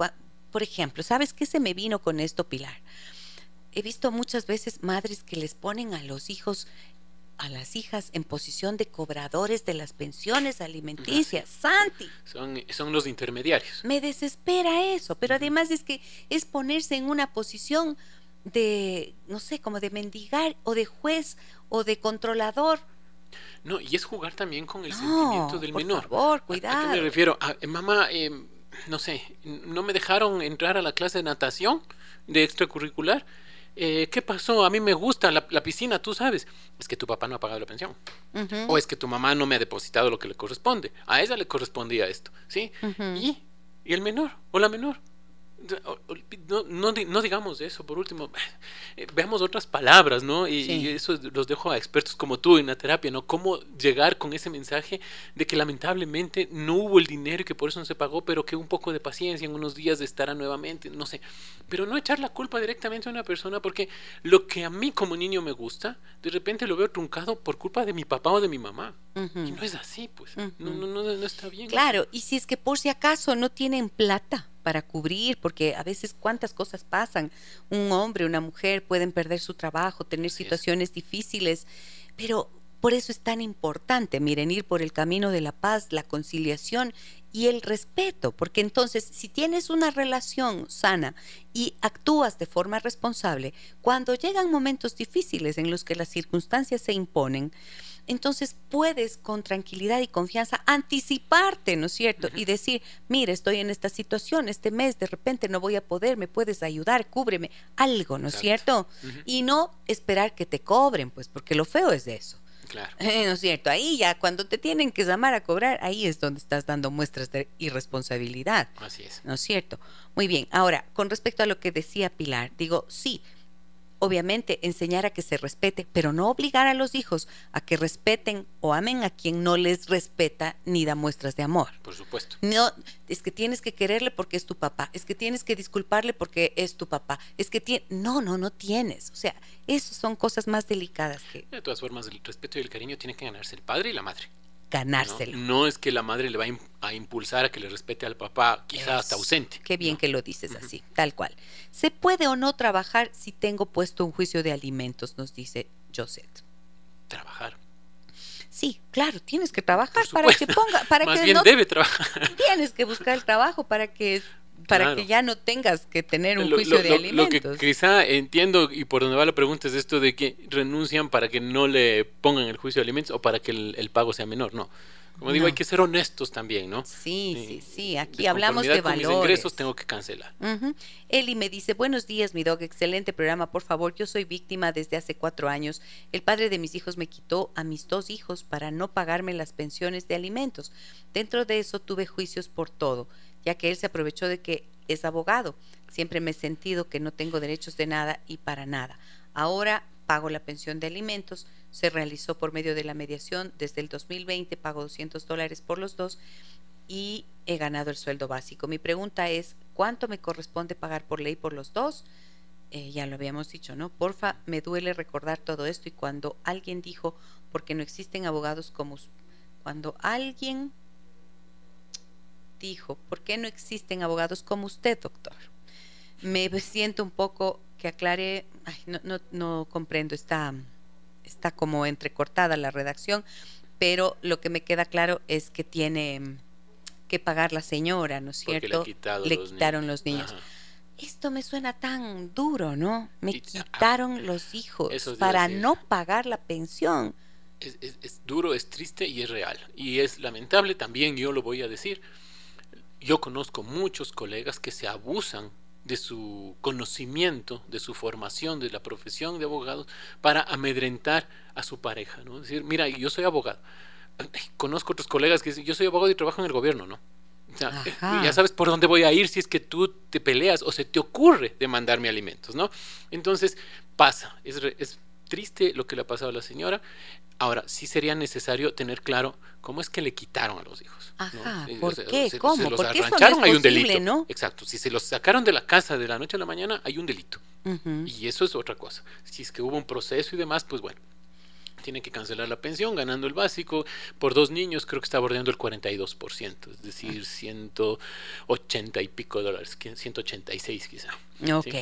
[SPEAKER 1] por ejemplo, ¿sabes qué se me vino con esto, Pilar? He visto muchas veces madres que les ponen a los hijos, a las hijas, en posición de cobradores de las pensiones alimenticias. Santi.
[SPEAKER 3] Son, son los intermediarios.
[SPEAKER 1] Me desespera eso, pero además es que es ponerse en una posición de, no sé, como de mendigar o de juez o de controlador
[SPEAKER 3] no, y es jugar también con el sentimiento del menor.
[SPEAKER 1] Por favor, cuidado.
[SPEAKER 3] ¿A, qué me refiero? Eh, mamá, eh, no sé, no me dejaron entrar a la clase de natación de extracurricular. Eh, ¿Qué pasó? A mí me gusta la, piscina, tú sabes. Es que tu papá no ha pagado la pensión. O es que tu mamá no me ha depositado lo que le corresponde. A ella le correspondía esto, ¿sí? ¿Y? ¿Y el menor? ¿O la menor? No, no, digamos eso, por último, eh, veamos otras palabras, ¿no? Y, eso los dejo a expertos como tú en la terapia, ¿no? Cómo llegar con ese mensaje de que lamentablemente no hubo el dinero y que por eso no se pagó, pero que un poco de paciencia en unos días estará nuevamente, no sé. Pero no echar la culpa directamente a una persona porque lo que a mí como niño me gusta, de repente lo veo truncado por culpa de mi papá o de mi mamá. Y no es así, pues. no, no, no, no está bien.
[SPEAKER 1] Claro, y si es que por si acaso no tienen plata para cubrir, porque a veces cuántas cosas pasan. Un hombre, una mujer pueden perder su trabajo, tener situaciones difíciles, pero por eso es tan importante, miren, ir por el camino de la paz, la conciliación y el respeto, porque entonces si tienes una relación sana y actúas de forma responsable, cuando llegan momentos difíciles en los que las circunstancias se imponen, entonces puedes con tranquilidad y confianza anticiparte, ¿no es cierto? Y decir, mire, estoy en esta situación, este mes de repente no voy a poder, me puedes ayudar, cúbreme, algo, ¿no es cierto? Y no esperar que te cobren, pues, porque lo feo es de eso. Claro. ¿No es cierto? Ahí ya, cuando te tienen que llamar a cobrar, ahí es donde estás dando muestras de irresponsabilidad.
[SPEAKER 3] Así es.
[SPEAKER 1] ¿No es cierto? Muy bien. Ahora, con respecto a lo que decía Pilar, digo, sí, obviamente enseñar a que se respete, pero no obligar a los hijos a que respeten o amen a quien no les respeta ni da muestras de amor.
[SPEAKER 3] Por supuesto.
[SPEAKER 1] No, es que tienes que quererle porque es tu papá, es que tienes que disculparle porque es tu papá, es que tiene, no, no, no tienes. O sea, esas son cosas más delicadas que.
[SPEAKER 3] De todas formas, el respeto y el cariño tienen que ganarse el padre y la madre
[SPEAKER 1] ganárselo.
[SPEAKER 3] No, es que la madre le va a impulsar a que le respete al papá, quizás hasta ausente.
[SPEAKER 1] Qué bien que lo dices así, tal cual. ¿Se puede o no trabajar si tengo puesto un juicio de alimentos? Nos dice Josette.
[SPEAKER 3] Trabajar.
[SPEAKER 1] Sí, claro, tienes que trabajar para que ponga, para
[SPEAKER 3] Más
[SPEAKER 1] que
[SPEAKER 3] bien debe trabajar.
[SPEAKER 1] Tienes que buscar el trabajo para que para que ya no tengas que tener un juicio de alimentos.
[SPEAKER 3] Lo que quizá entiendo y por donde va la pregunta es esto de que renuncian para que no le pongan el juicio de alimentos o para que el, pago sea menor, no. Como digo, hay que ser honestos también, ¿no?
[SPEAKER 1] Sí, sí, sí. Aquí hablamos de valores. Con
[SPEAKER 3] mis ingresos tengo que cancelar.
[SPEAKER 1] Eli me dice, buenos días, mi dog, excelente programa, por favor. Yo soy víctima desde hace cuatro años. El padre de mis hijos me quitó a mis dos hijos para no pagarme las pensiones de alimentos. Dentro de eso tuve juicios por todo ya que él se aprovechó de que es abogado. Siempre me he sentido que no tengo derechos de nada y para nada. Ahora pago la pensión de alimentos, se realizó por medio de la mediación desde el 2020, pago 200 dólares por los dos y he ganado el sueldo básico. Mi pregunta es, ¿cuánto me corresponde pagar por ley por los dos? Eh, ya lo habíamos dicho, ¿no? Porfa, me duele recordar todo esto y cuando alguien dijo, porque no existen abogados como... Cuando alguien dijo, ¿por qué no existen abogados como usted, doctor? Me siento un poco que aclare, no, no, no, comprendo, está, está como entrecortada la redacción, pero lo que me queda claro es que tiene que pagar la señora, ¿no es cierto?
[SPEAKER 3] le,
[SPEAKER 1] quitaron los niños. Esto me suena tan duro, ¿no? Me quitaron los hijos para no pagar la pensión.
[SPEAKER 3] Es, es, duro, es triste y es real. Y es lamentable también, yo lo voy a decir. Yo conozco muchos colegas que se abusan de su conocimiento, de su formación, de la profesión de abogados, para amedrentar a su pareja, ¿no? decir, mira, yo soy abogado. Conozco otros colegas que dicen, yo soy abogado y trabajo en el gobierno, ¿no? O sea, ya sabes por dónde voy a ir si es que tú te peleas o se te ocurre demandarme alimentos, ¿no? Entonces, pasa, es, es triste lo que le ha pasado a la señora. Ahora, sí sería necesario tener claro cómo es que le quitaron a los hijos.
[SPEAKER 1] Ajá, ¿por qué? ¿Cómo?
[SPEAKER 3] Se los arrancharon, hay un delito. ¿no? Exacto, si se los sacaron de la casa de la noche a la mañana, hay un delito. Y eso es otra cosa. Si es que hubo un proceso y demás, pues bueno, tiene que cancelar la pensión ganando el básico. Por dos niños creo que está bordeando el 42%, es decir, 180 y pico dólares, 186 quizá.
[SPEAKER 1] Ok.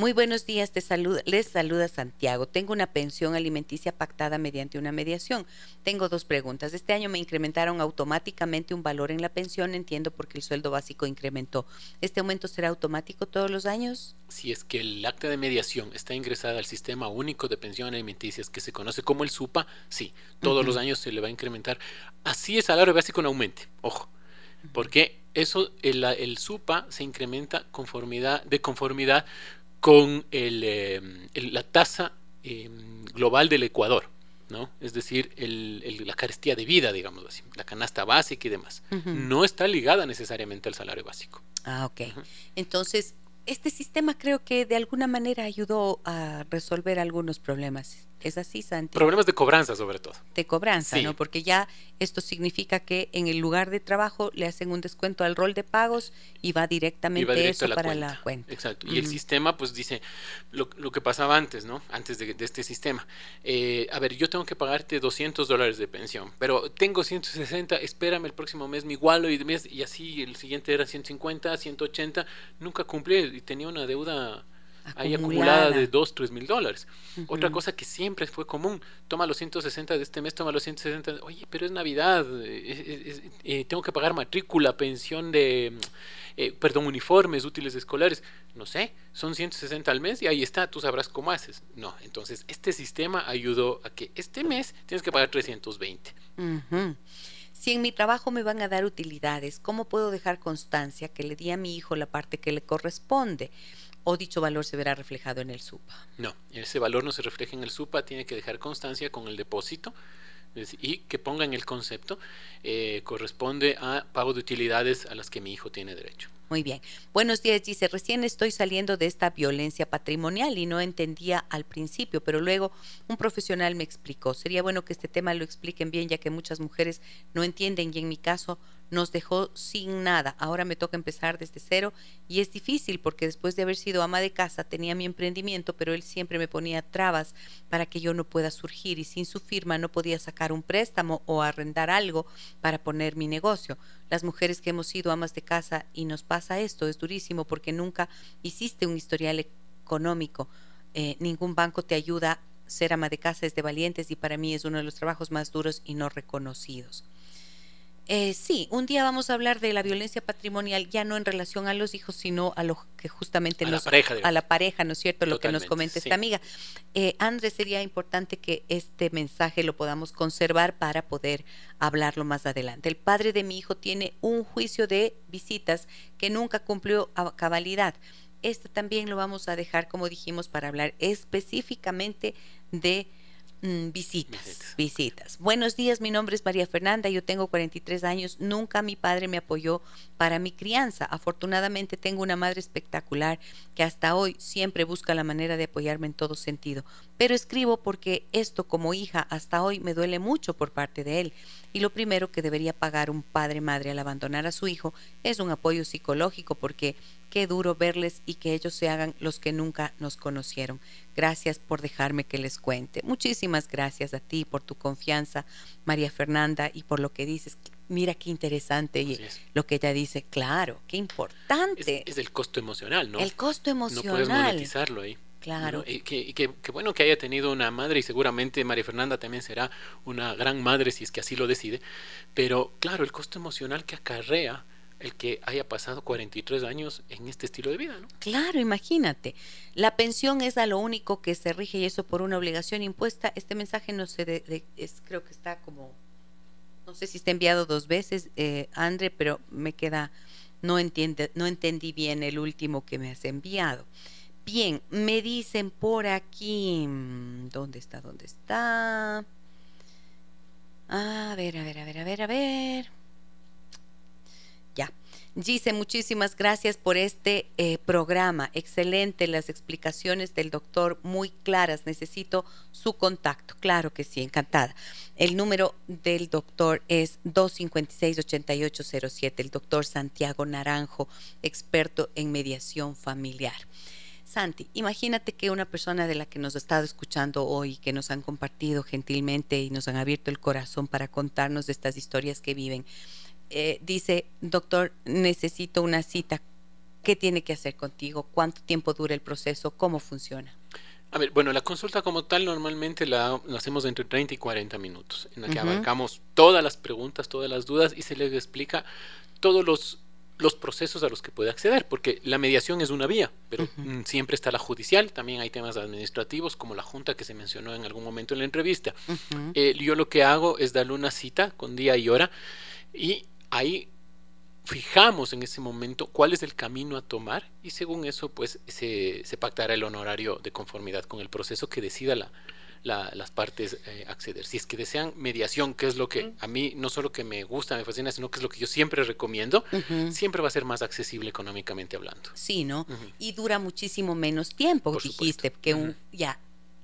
[SPEAKER 1] Muy buenos días, te saluda, les saluda Santiago. Tengo una pensión alimenticia pactada mediante una mediación. Tengo dos preguntas. Este año me incrementaron automáticamente un valor en la pensión, entiendo porque el sueldo básico incrementó. ¿Este aumento será automático todos los años?
[SPEAKER 3] Si es que el acta de mediación está ingresada al sistema único de pensión alimenticias que se conoce como el SUPA, sí, todos los años se le va a incrementar. Así el salario básico no aumente, ojo, porque eso, el, el SUPA se incrementa conformidad, de conformidad con eh, la tasa em, global del Ecuador, ¿no? Es decir, la carestía de vida, digamos así, la canasta básica y demás. No está ligada necesariamente al salario básico.
[SPEAKER 1] Ah, ok. Entonces, este sistema creo que de alguna manera ayudó a resolver algunos problemas. ¿Es así, Santi?
[SPEAKER 3] Problemas de cobranza, sobre todo.
[SPEAKER 1] De cobranza, ¿no? Porque ya esto significa que en el lugar de trabajo le hacen un descuento al rol de pagos y va directamente eso para la cuenta.
[SPEAKER 3] Exacto. Y el sistema, pues dice lo, que pasaba antes, ¿no? Antes de, este sistema. Eh, a ver, yo tengo que pagarte 200 dólares de pensión, pero tengo 160, espérame el próximo mes me igualo y, mes, y así el siguiente era 150, 180. Nunca cumplí y tenía una deuda hay acumulada de 2, 3 mil dólares. Otra cosa que siempre fue común, toma los 160 de este mes, toma los 160, oye, pero es Navidad, eh, eh, tengo que pagar matrícula, pensión de, eh, perdón, uniformes, útiles escolares, no sé, son 160 al mes y ahí está, tú sabrás cómo haces. No, entonces este sistema ayudó a que este mes tienes que pagar 320.
[SPEAKER 1] Si en mi trabajo me van a dar utilidades, ¿cómo puedo dejar constancia que le di a mi hijo la parte que le corresponde? O dicho valor se verá reflejado en el SUPA?
[SPEAKER 3] No, ese valor no se refleja en el SUPA, tiene que dejar constancia con el depósito y que ponga en el concepto eh, corresponde a pago de utilidades a las que mi hijo tiene derecho.
[SPEAKER 1] Muy bien. Buenos días, dice, recién estoy saliendo de esta violencia patrimonial y no entendía al principio, pero luego un profesional me explicó. Sería bueno que este tema lo expliquen bien, ya que muchas mujeres no entienden y en mi caso nos dejó sin nada. Ahora me toca empezar desde cero y es difícil porque después de haber sido ama de casa tenía mi emprendimiento, pero él siempre me ponía trabas para que yo no pueda surgir y sin su firma no podía sacar un préstamo o arrendar algo para poner mi negocio. Las mujeres que hemos sido amas de casa y nos pasa esto es durísimo porque nunca hiciste un historial económico. Eh, ningún banco te ayuda. Ser ama de casa es de valientes y para mí es uno de los trabajos más duros y no reconocidos. Eh, sí, un día vamos a hablar de la violencia patrimonial, ya no en relación a los hijos, sino a lo que justamente
[SPEAKER 3] a
[SPEAKER 1] nos,
[SPEAKER 3] la pareja,
[SPEAKER 1] a la pareja, ¿no es cierto? lo que nos comenta esta amiga. Eh, Andrés, sería importante que este mensaje lo podamos conservar para poder hablarlo más adelante. El padre de mi hijo tiene un juicio de visitas que nunca cumplió a cabalidad. Este también lo vamos a dejar, como dijimos, para hablar específicamente de Mm, visitas, visitas, Buenos días, mi nombre es María Fernanda, yo tengo 43 años, nunca mi padre me apoyó para mi crianza. Afortunadamente tengo una madre espectacular que hasta hoy siempre busca la manera de apoyarme en todo sentido. Pero escribo porque esto como hija hasta hoy me duele mucho por parte de él. Y lo primero que debería pagar un padre madre al abandonar a su hijo es un apoyo psicológico porque qué duro verles y que ellos se hagan los que nunca nos conocieron. Gracias por dejarme que les cuente. Muchísimas gracias a ti por tu confianza, María Fernanda, y por lo que dices. Mira qué interesante y lo que ella dice. Claro, qué importante.
[SPEAKER 3] Es, el costo emocional, ¿no?
[SPEAKER 1] El costo emocional. No
[SPEAKER 3] puedes monetizarlo ahí.
[SPEAKER 1] Claro.
[SPEAKER 3] Y, que, bueno que haya tenido una madre y seguramente María Fernanda también será una gran madre si es que así lo decide. Pero claro, el costo emocional que acarrea el que haya pasado 43 años en este estilo de vida, ¿no?
[SPEAKER 1] Claro, imagínate. La pensión es a lo único que se rige y eso por una obligación impuesta. Este mensaje no sé, de, es, creo que está como, no sé si está enviado dos veces, eh, André, pero me queda, no, entiende, no entendí bien el último que me has enviado. Bien, me dicen por aquí, mm, ¿dónde está? ¿Dónde está? A ver, a ver, a ver, a ver, a ver. Gise, muchísimas gracias por este eh, programa. Excelente las explicaciones del doctor, muy claras. Necesito su contacto. Claro que sí, encantada. El número del doctor es 256-8807, el doctor Santiago Naranjo, experto en mediación familiar. Santi, imagínate que una persona de la que nos ha estado escuchando hoy, que nos han compartido gentilmente y nos han abierto el corazón para contarnos de estas historias que viven, eh, dice, doctor, necesito una cita, ¿qué tiene que hacer contigo? ¿Cuánto tiempo dura el proceso? ¿Cómo funciona?
[SPEAKER 3] A ver, bueno, la consulta como tal normalmente la, hacemos entre 30 y 40 minutos, en la que abarcamos todas las preguntas, todas las dudas y se les explica todos los, los procesos a los que puede acceder, porque la mediación es una vía, pero mm, siempre está la judicial, también hay temas administrativos como la junta que se mencionó en algún momento en la entrevista. Eh, yo lo que hago es darle una cita con día y hora y ahí fijamos en ese momento cuál es el camino a tomar y según eso pues se, se pactará el honorario de conformidad con el proceso que decida la, las partes eh, acceder. Si es que desean mediación, que es lo que a mí no solo que me gusta, me fascina, sino que es lo que yo siempre recomiendo, siempre va a ser más accesible económicamente hablando.
[SPEAKER 1] Sí, ¿no? Y dura muchísimo menos tiempo, dijiste, que un, ya.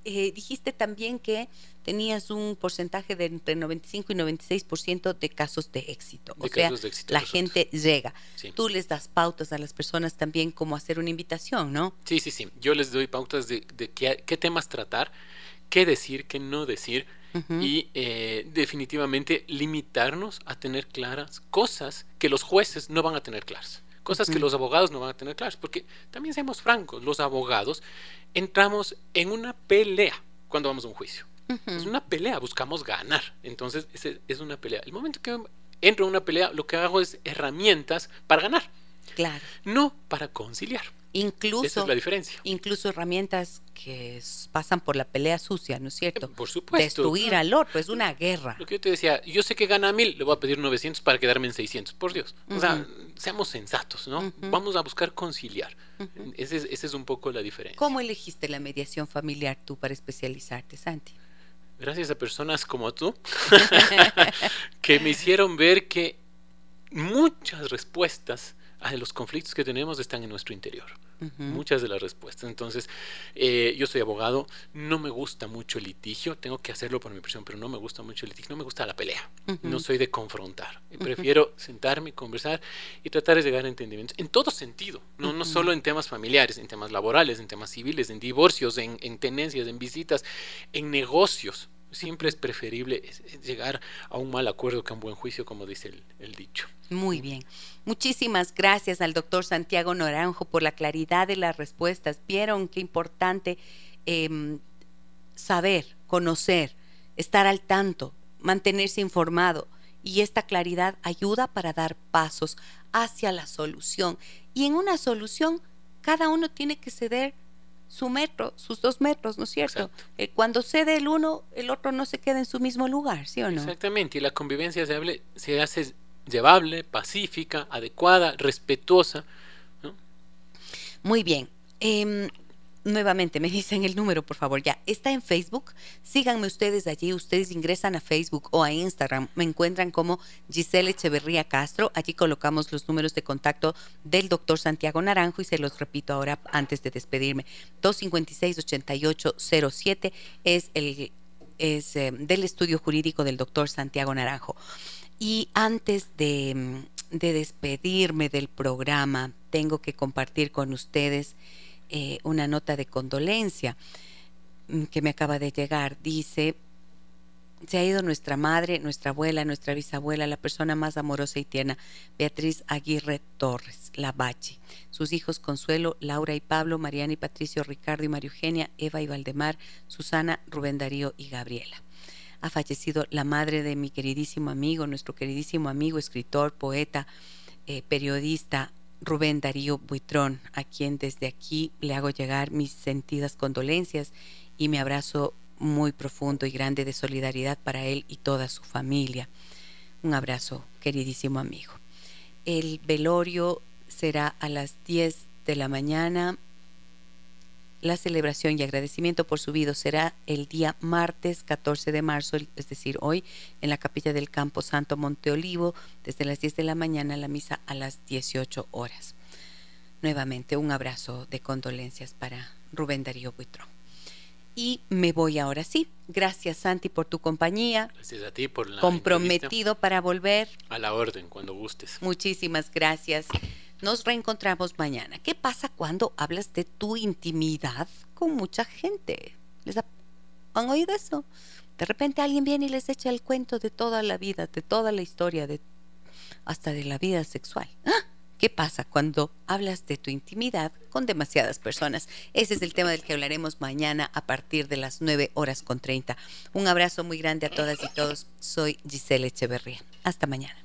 [SPEAKER 1] Eh, dijiste también que tenías un porcentaje de entre 95 y 96% de casos de éxito. o sea, la gente llega. Tú les das pautas a las personas también como hacer una invitación, ¿no?
[SPEAKER 3] Sí, sí, sí. Yo les doy pautas de, qué, qué temas tratar qué decir, qué no decir y eh, definitivamente limitarnos a tener claras cosas que los jueces no van a tener claras, cosas que los abogados no van a tener claras, porque también seamos francos, los abogados entramos en una pelea cuando vamos a un juicio. Es una pelea, buscamos ganar. Entonces, es una pelea. El momento que entro en una pelea, lo que hago es herramientas para ganar.
[SPEAKER 1] Claro.
[SPEAKER 3] No para conciliar.
[SPEAKER 1] Incluso,
[SPEAKER 3] Esa es la diferencia.
[SPEAKER 1] Incluso herramientas que pasan por la pelea sucia, ¿no es cierto?
[SPEAKER 3] Por supuesto.
[SPEAKER 1] Destruir al otro, es una guerra.
[SPEAKER 3] Lo que yo te decía, yo sé que gana mil, le voy a pedir 900 para quedarme en 600, por Dios. O sea, seamos sensatos, ¿no? Vamos a buscar conciliar. Esa es, es un poco la diferencia.
[SPEAKER 1] ¿Cómo elegiste la mediación familiar tú para especializarte, Santi?
[SPEAKER 3] Gracias a personas como tú, que me hicieron ver que muchas respuestas los conflictos que tenemos están en nuestro interior. Muchas de las respuestas. Entonces, eh, yo soy abogado, no me gusta mucho el litigio, tengo que hacerlo por mi presión, pero no me gusta mucho el litigio, no me gusta la pelea, no soy de confrontar. Prefiero sentarme, conversar y tratar de llegar a entendimientos en todo sentido, no, no solo en temas familiares, en temas laborales, en temas civiles, en divorcios, en, en tenencias, en visitas, en negocios siempre es preferible llegar a un mal acuerdo que a un buen juicio, como dice el, dicho.
[SPEAKER 1] Muy bien. Muchísimas gracias al doctor Santiago Naranjo por la claridad de las respuestas. Vieron qué importante em, saber, conocer, estar al tanto, mantenerse informado. Y esta claridad ayuda para dar pasos hacia la solución. Y en una solución, cada uno tiene que ceder su metro, sus dos metros, ¿no es cierto? Eh, cuando cede el uno, el otro no se queda en su mismo lugar, ¿sí o no?
[SPEAKER 3] Exactamente, y la convivencia se, hable, se hace llevable, pacífica, adecuada, respetuosa.
[SPEAKER 1] Muy bien. Eh, nuevamente me dicen el número, por favor, ya. Está en Facebook. Síganme ustedes allí. Ustedes ingresan a Facebook o a Instagram. Me encuentran como Giselle Echeverría Castro. Allí colocamos los números de contacto del doctor Santiago Naranjo y se los repito ahora antes de despedirme. 256-8807 es el es eh, del estudio jurídico del doctor Santiago Naranjo. Y antes de, de despedirme del programa, tengo que compartir con ustedes eh, una nota de condolencia mm, que me acaba de llegar. Dice, se ha ido nuestra madre, nuestra abuela, nuestra bisabuela, la persona más amorosa y tierna, Beatriz Aguirre Torres, la Bachi. Sus hijos Consuelo, Laura y Pablo, Mariana y Patricio, Ricardo y María Eugenia, Eva y Valdemar, Susana, Rubén Darío y Gabriela. Ha fallecido la madre de mi queridísimo amigo, nuestro queridísimo amigo, escritor, poeta, eh, periodista, Rubén Darío Buitrón, a quien desde aquí le hago llegar mis sentidas condolencias y mi abrazo muy profundo y grande de solidaridad para él y toda su familia. Un abrazo, queridísimo amigo. El velorio será a las 10 de la mañana la celebración y agradecimiento por su vida será el día martes 14 de marzo, es decir, hoy, en la capilla del Campo Santo Monte Olivo, desde las 10 de la mañana, la misa a las 18 horas. Nuevamente, un abrazo de condolencias para Rubén Darío Buitrón. Y me voy ahora sí. Gracias, Santi, por tu compañía.
[SPEAKER 3] Gracias a ti por la.
[SPEAKER 1] Comprometido para volver.
[SPEAKER 3] A la orden, cuando gustes.
[SPEAKER 1] Muchísimas gracias. Nos reencontramos mañana. ¿Qué pasa cuando hablas de tu intimidad con mucha gente? ¿Les han oído eso? De repente alguien viene y les echa el cuento de toda la vida, de toda la historia, de hasta de la vida sexual. ¡Ah! ¿Qué pasa cuando hablas de tu intimidad con demasiadas personas? Ese es el tema del que hablaremos mañana a partir de las 9 horas con 30. Un abrazo muy grande a todas y todos. Soy Giselle Echeverría. Hasta mañana.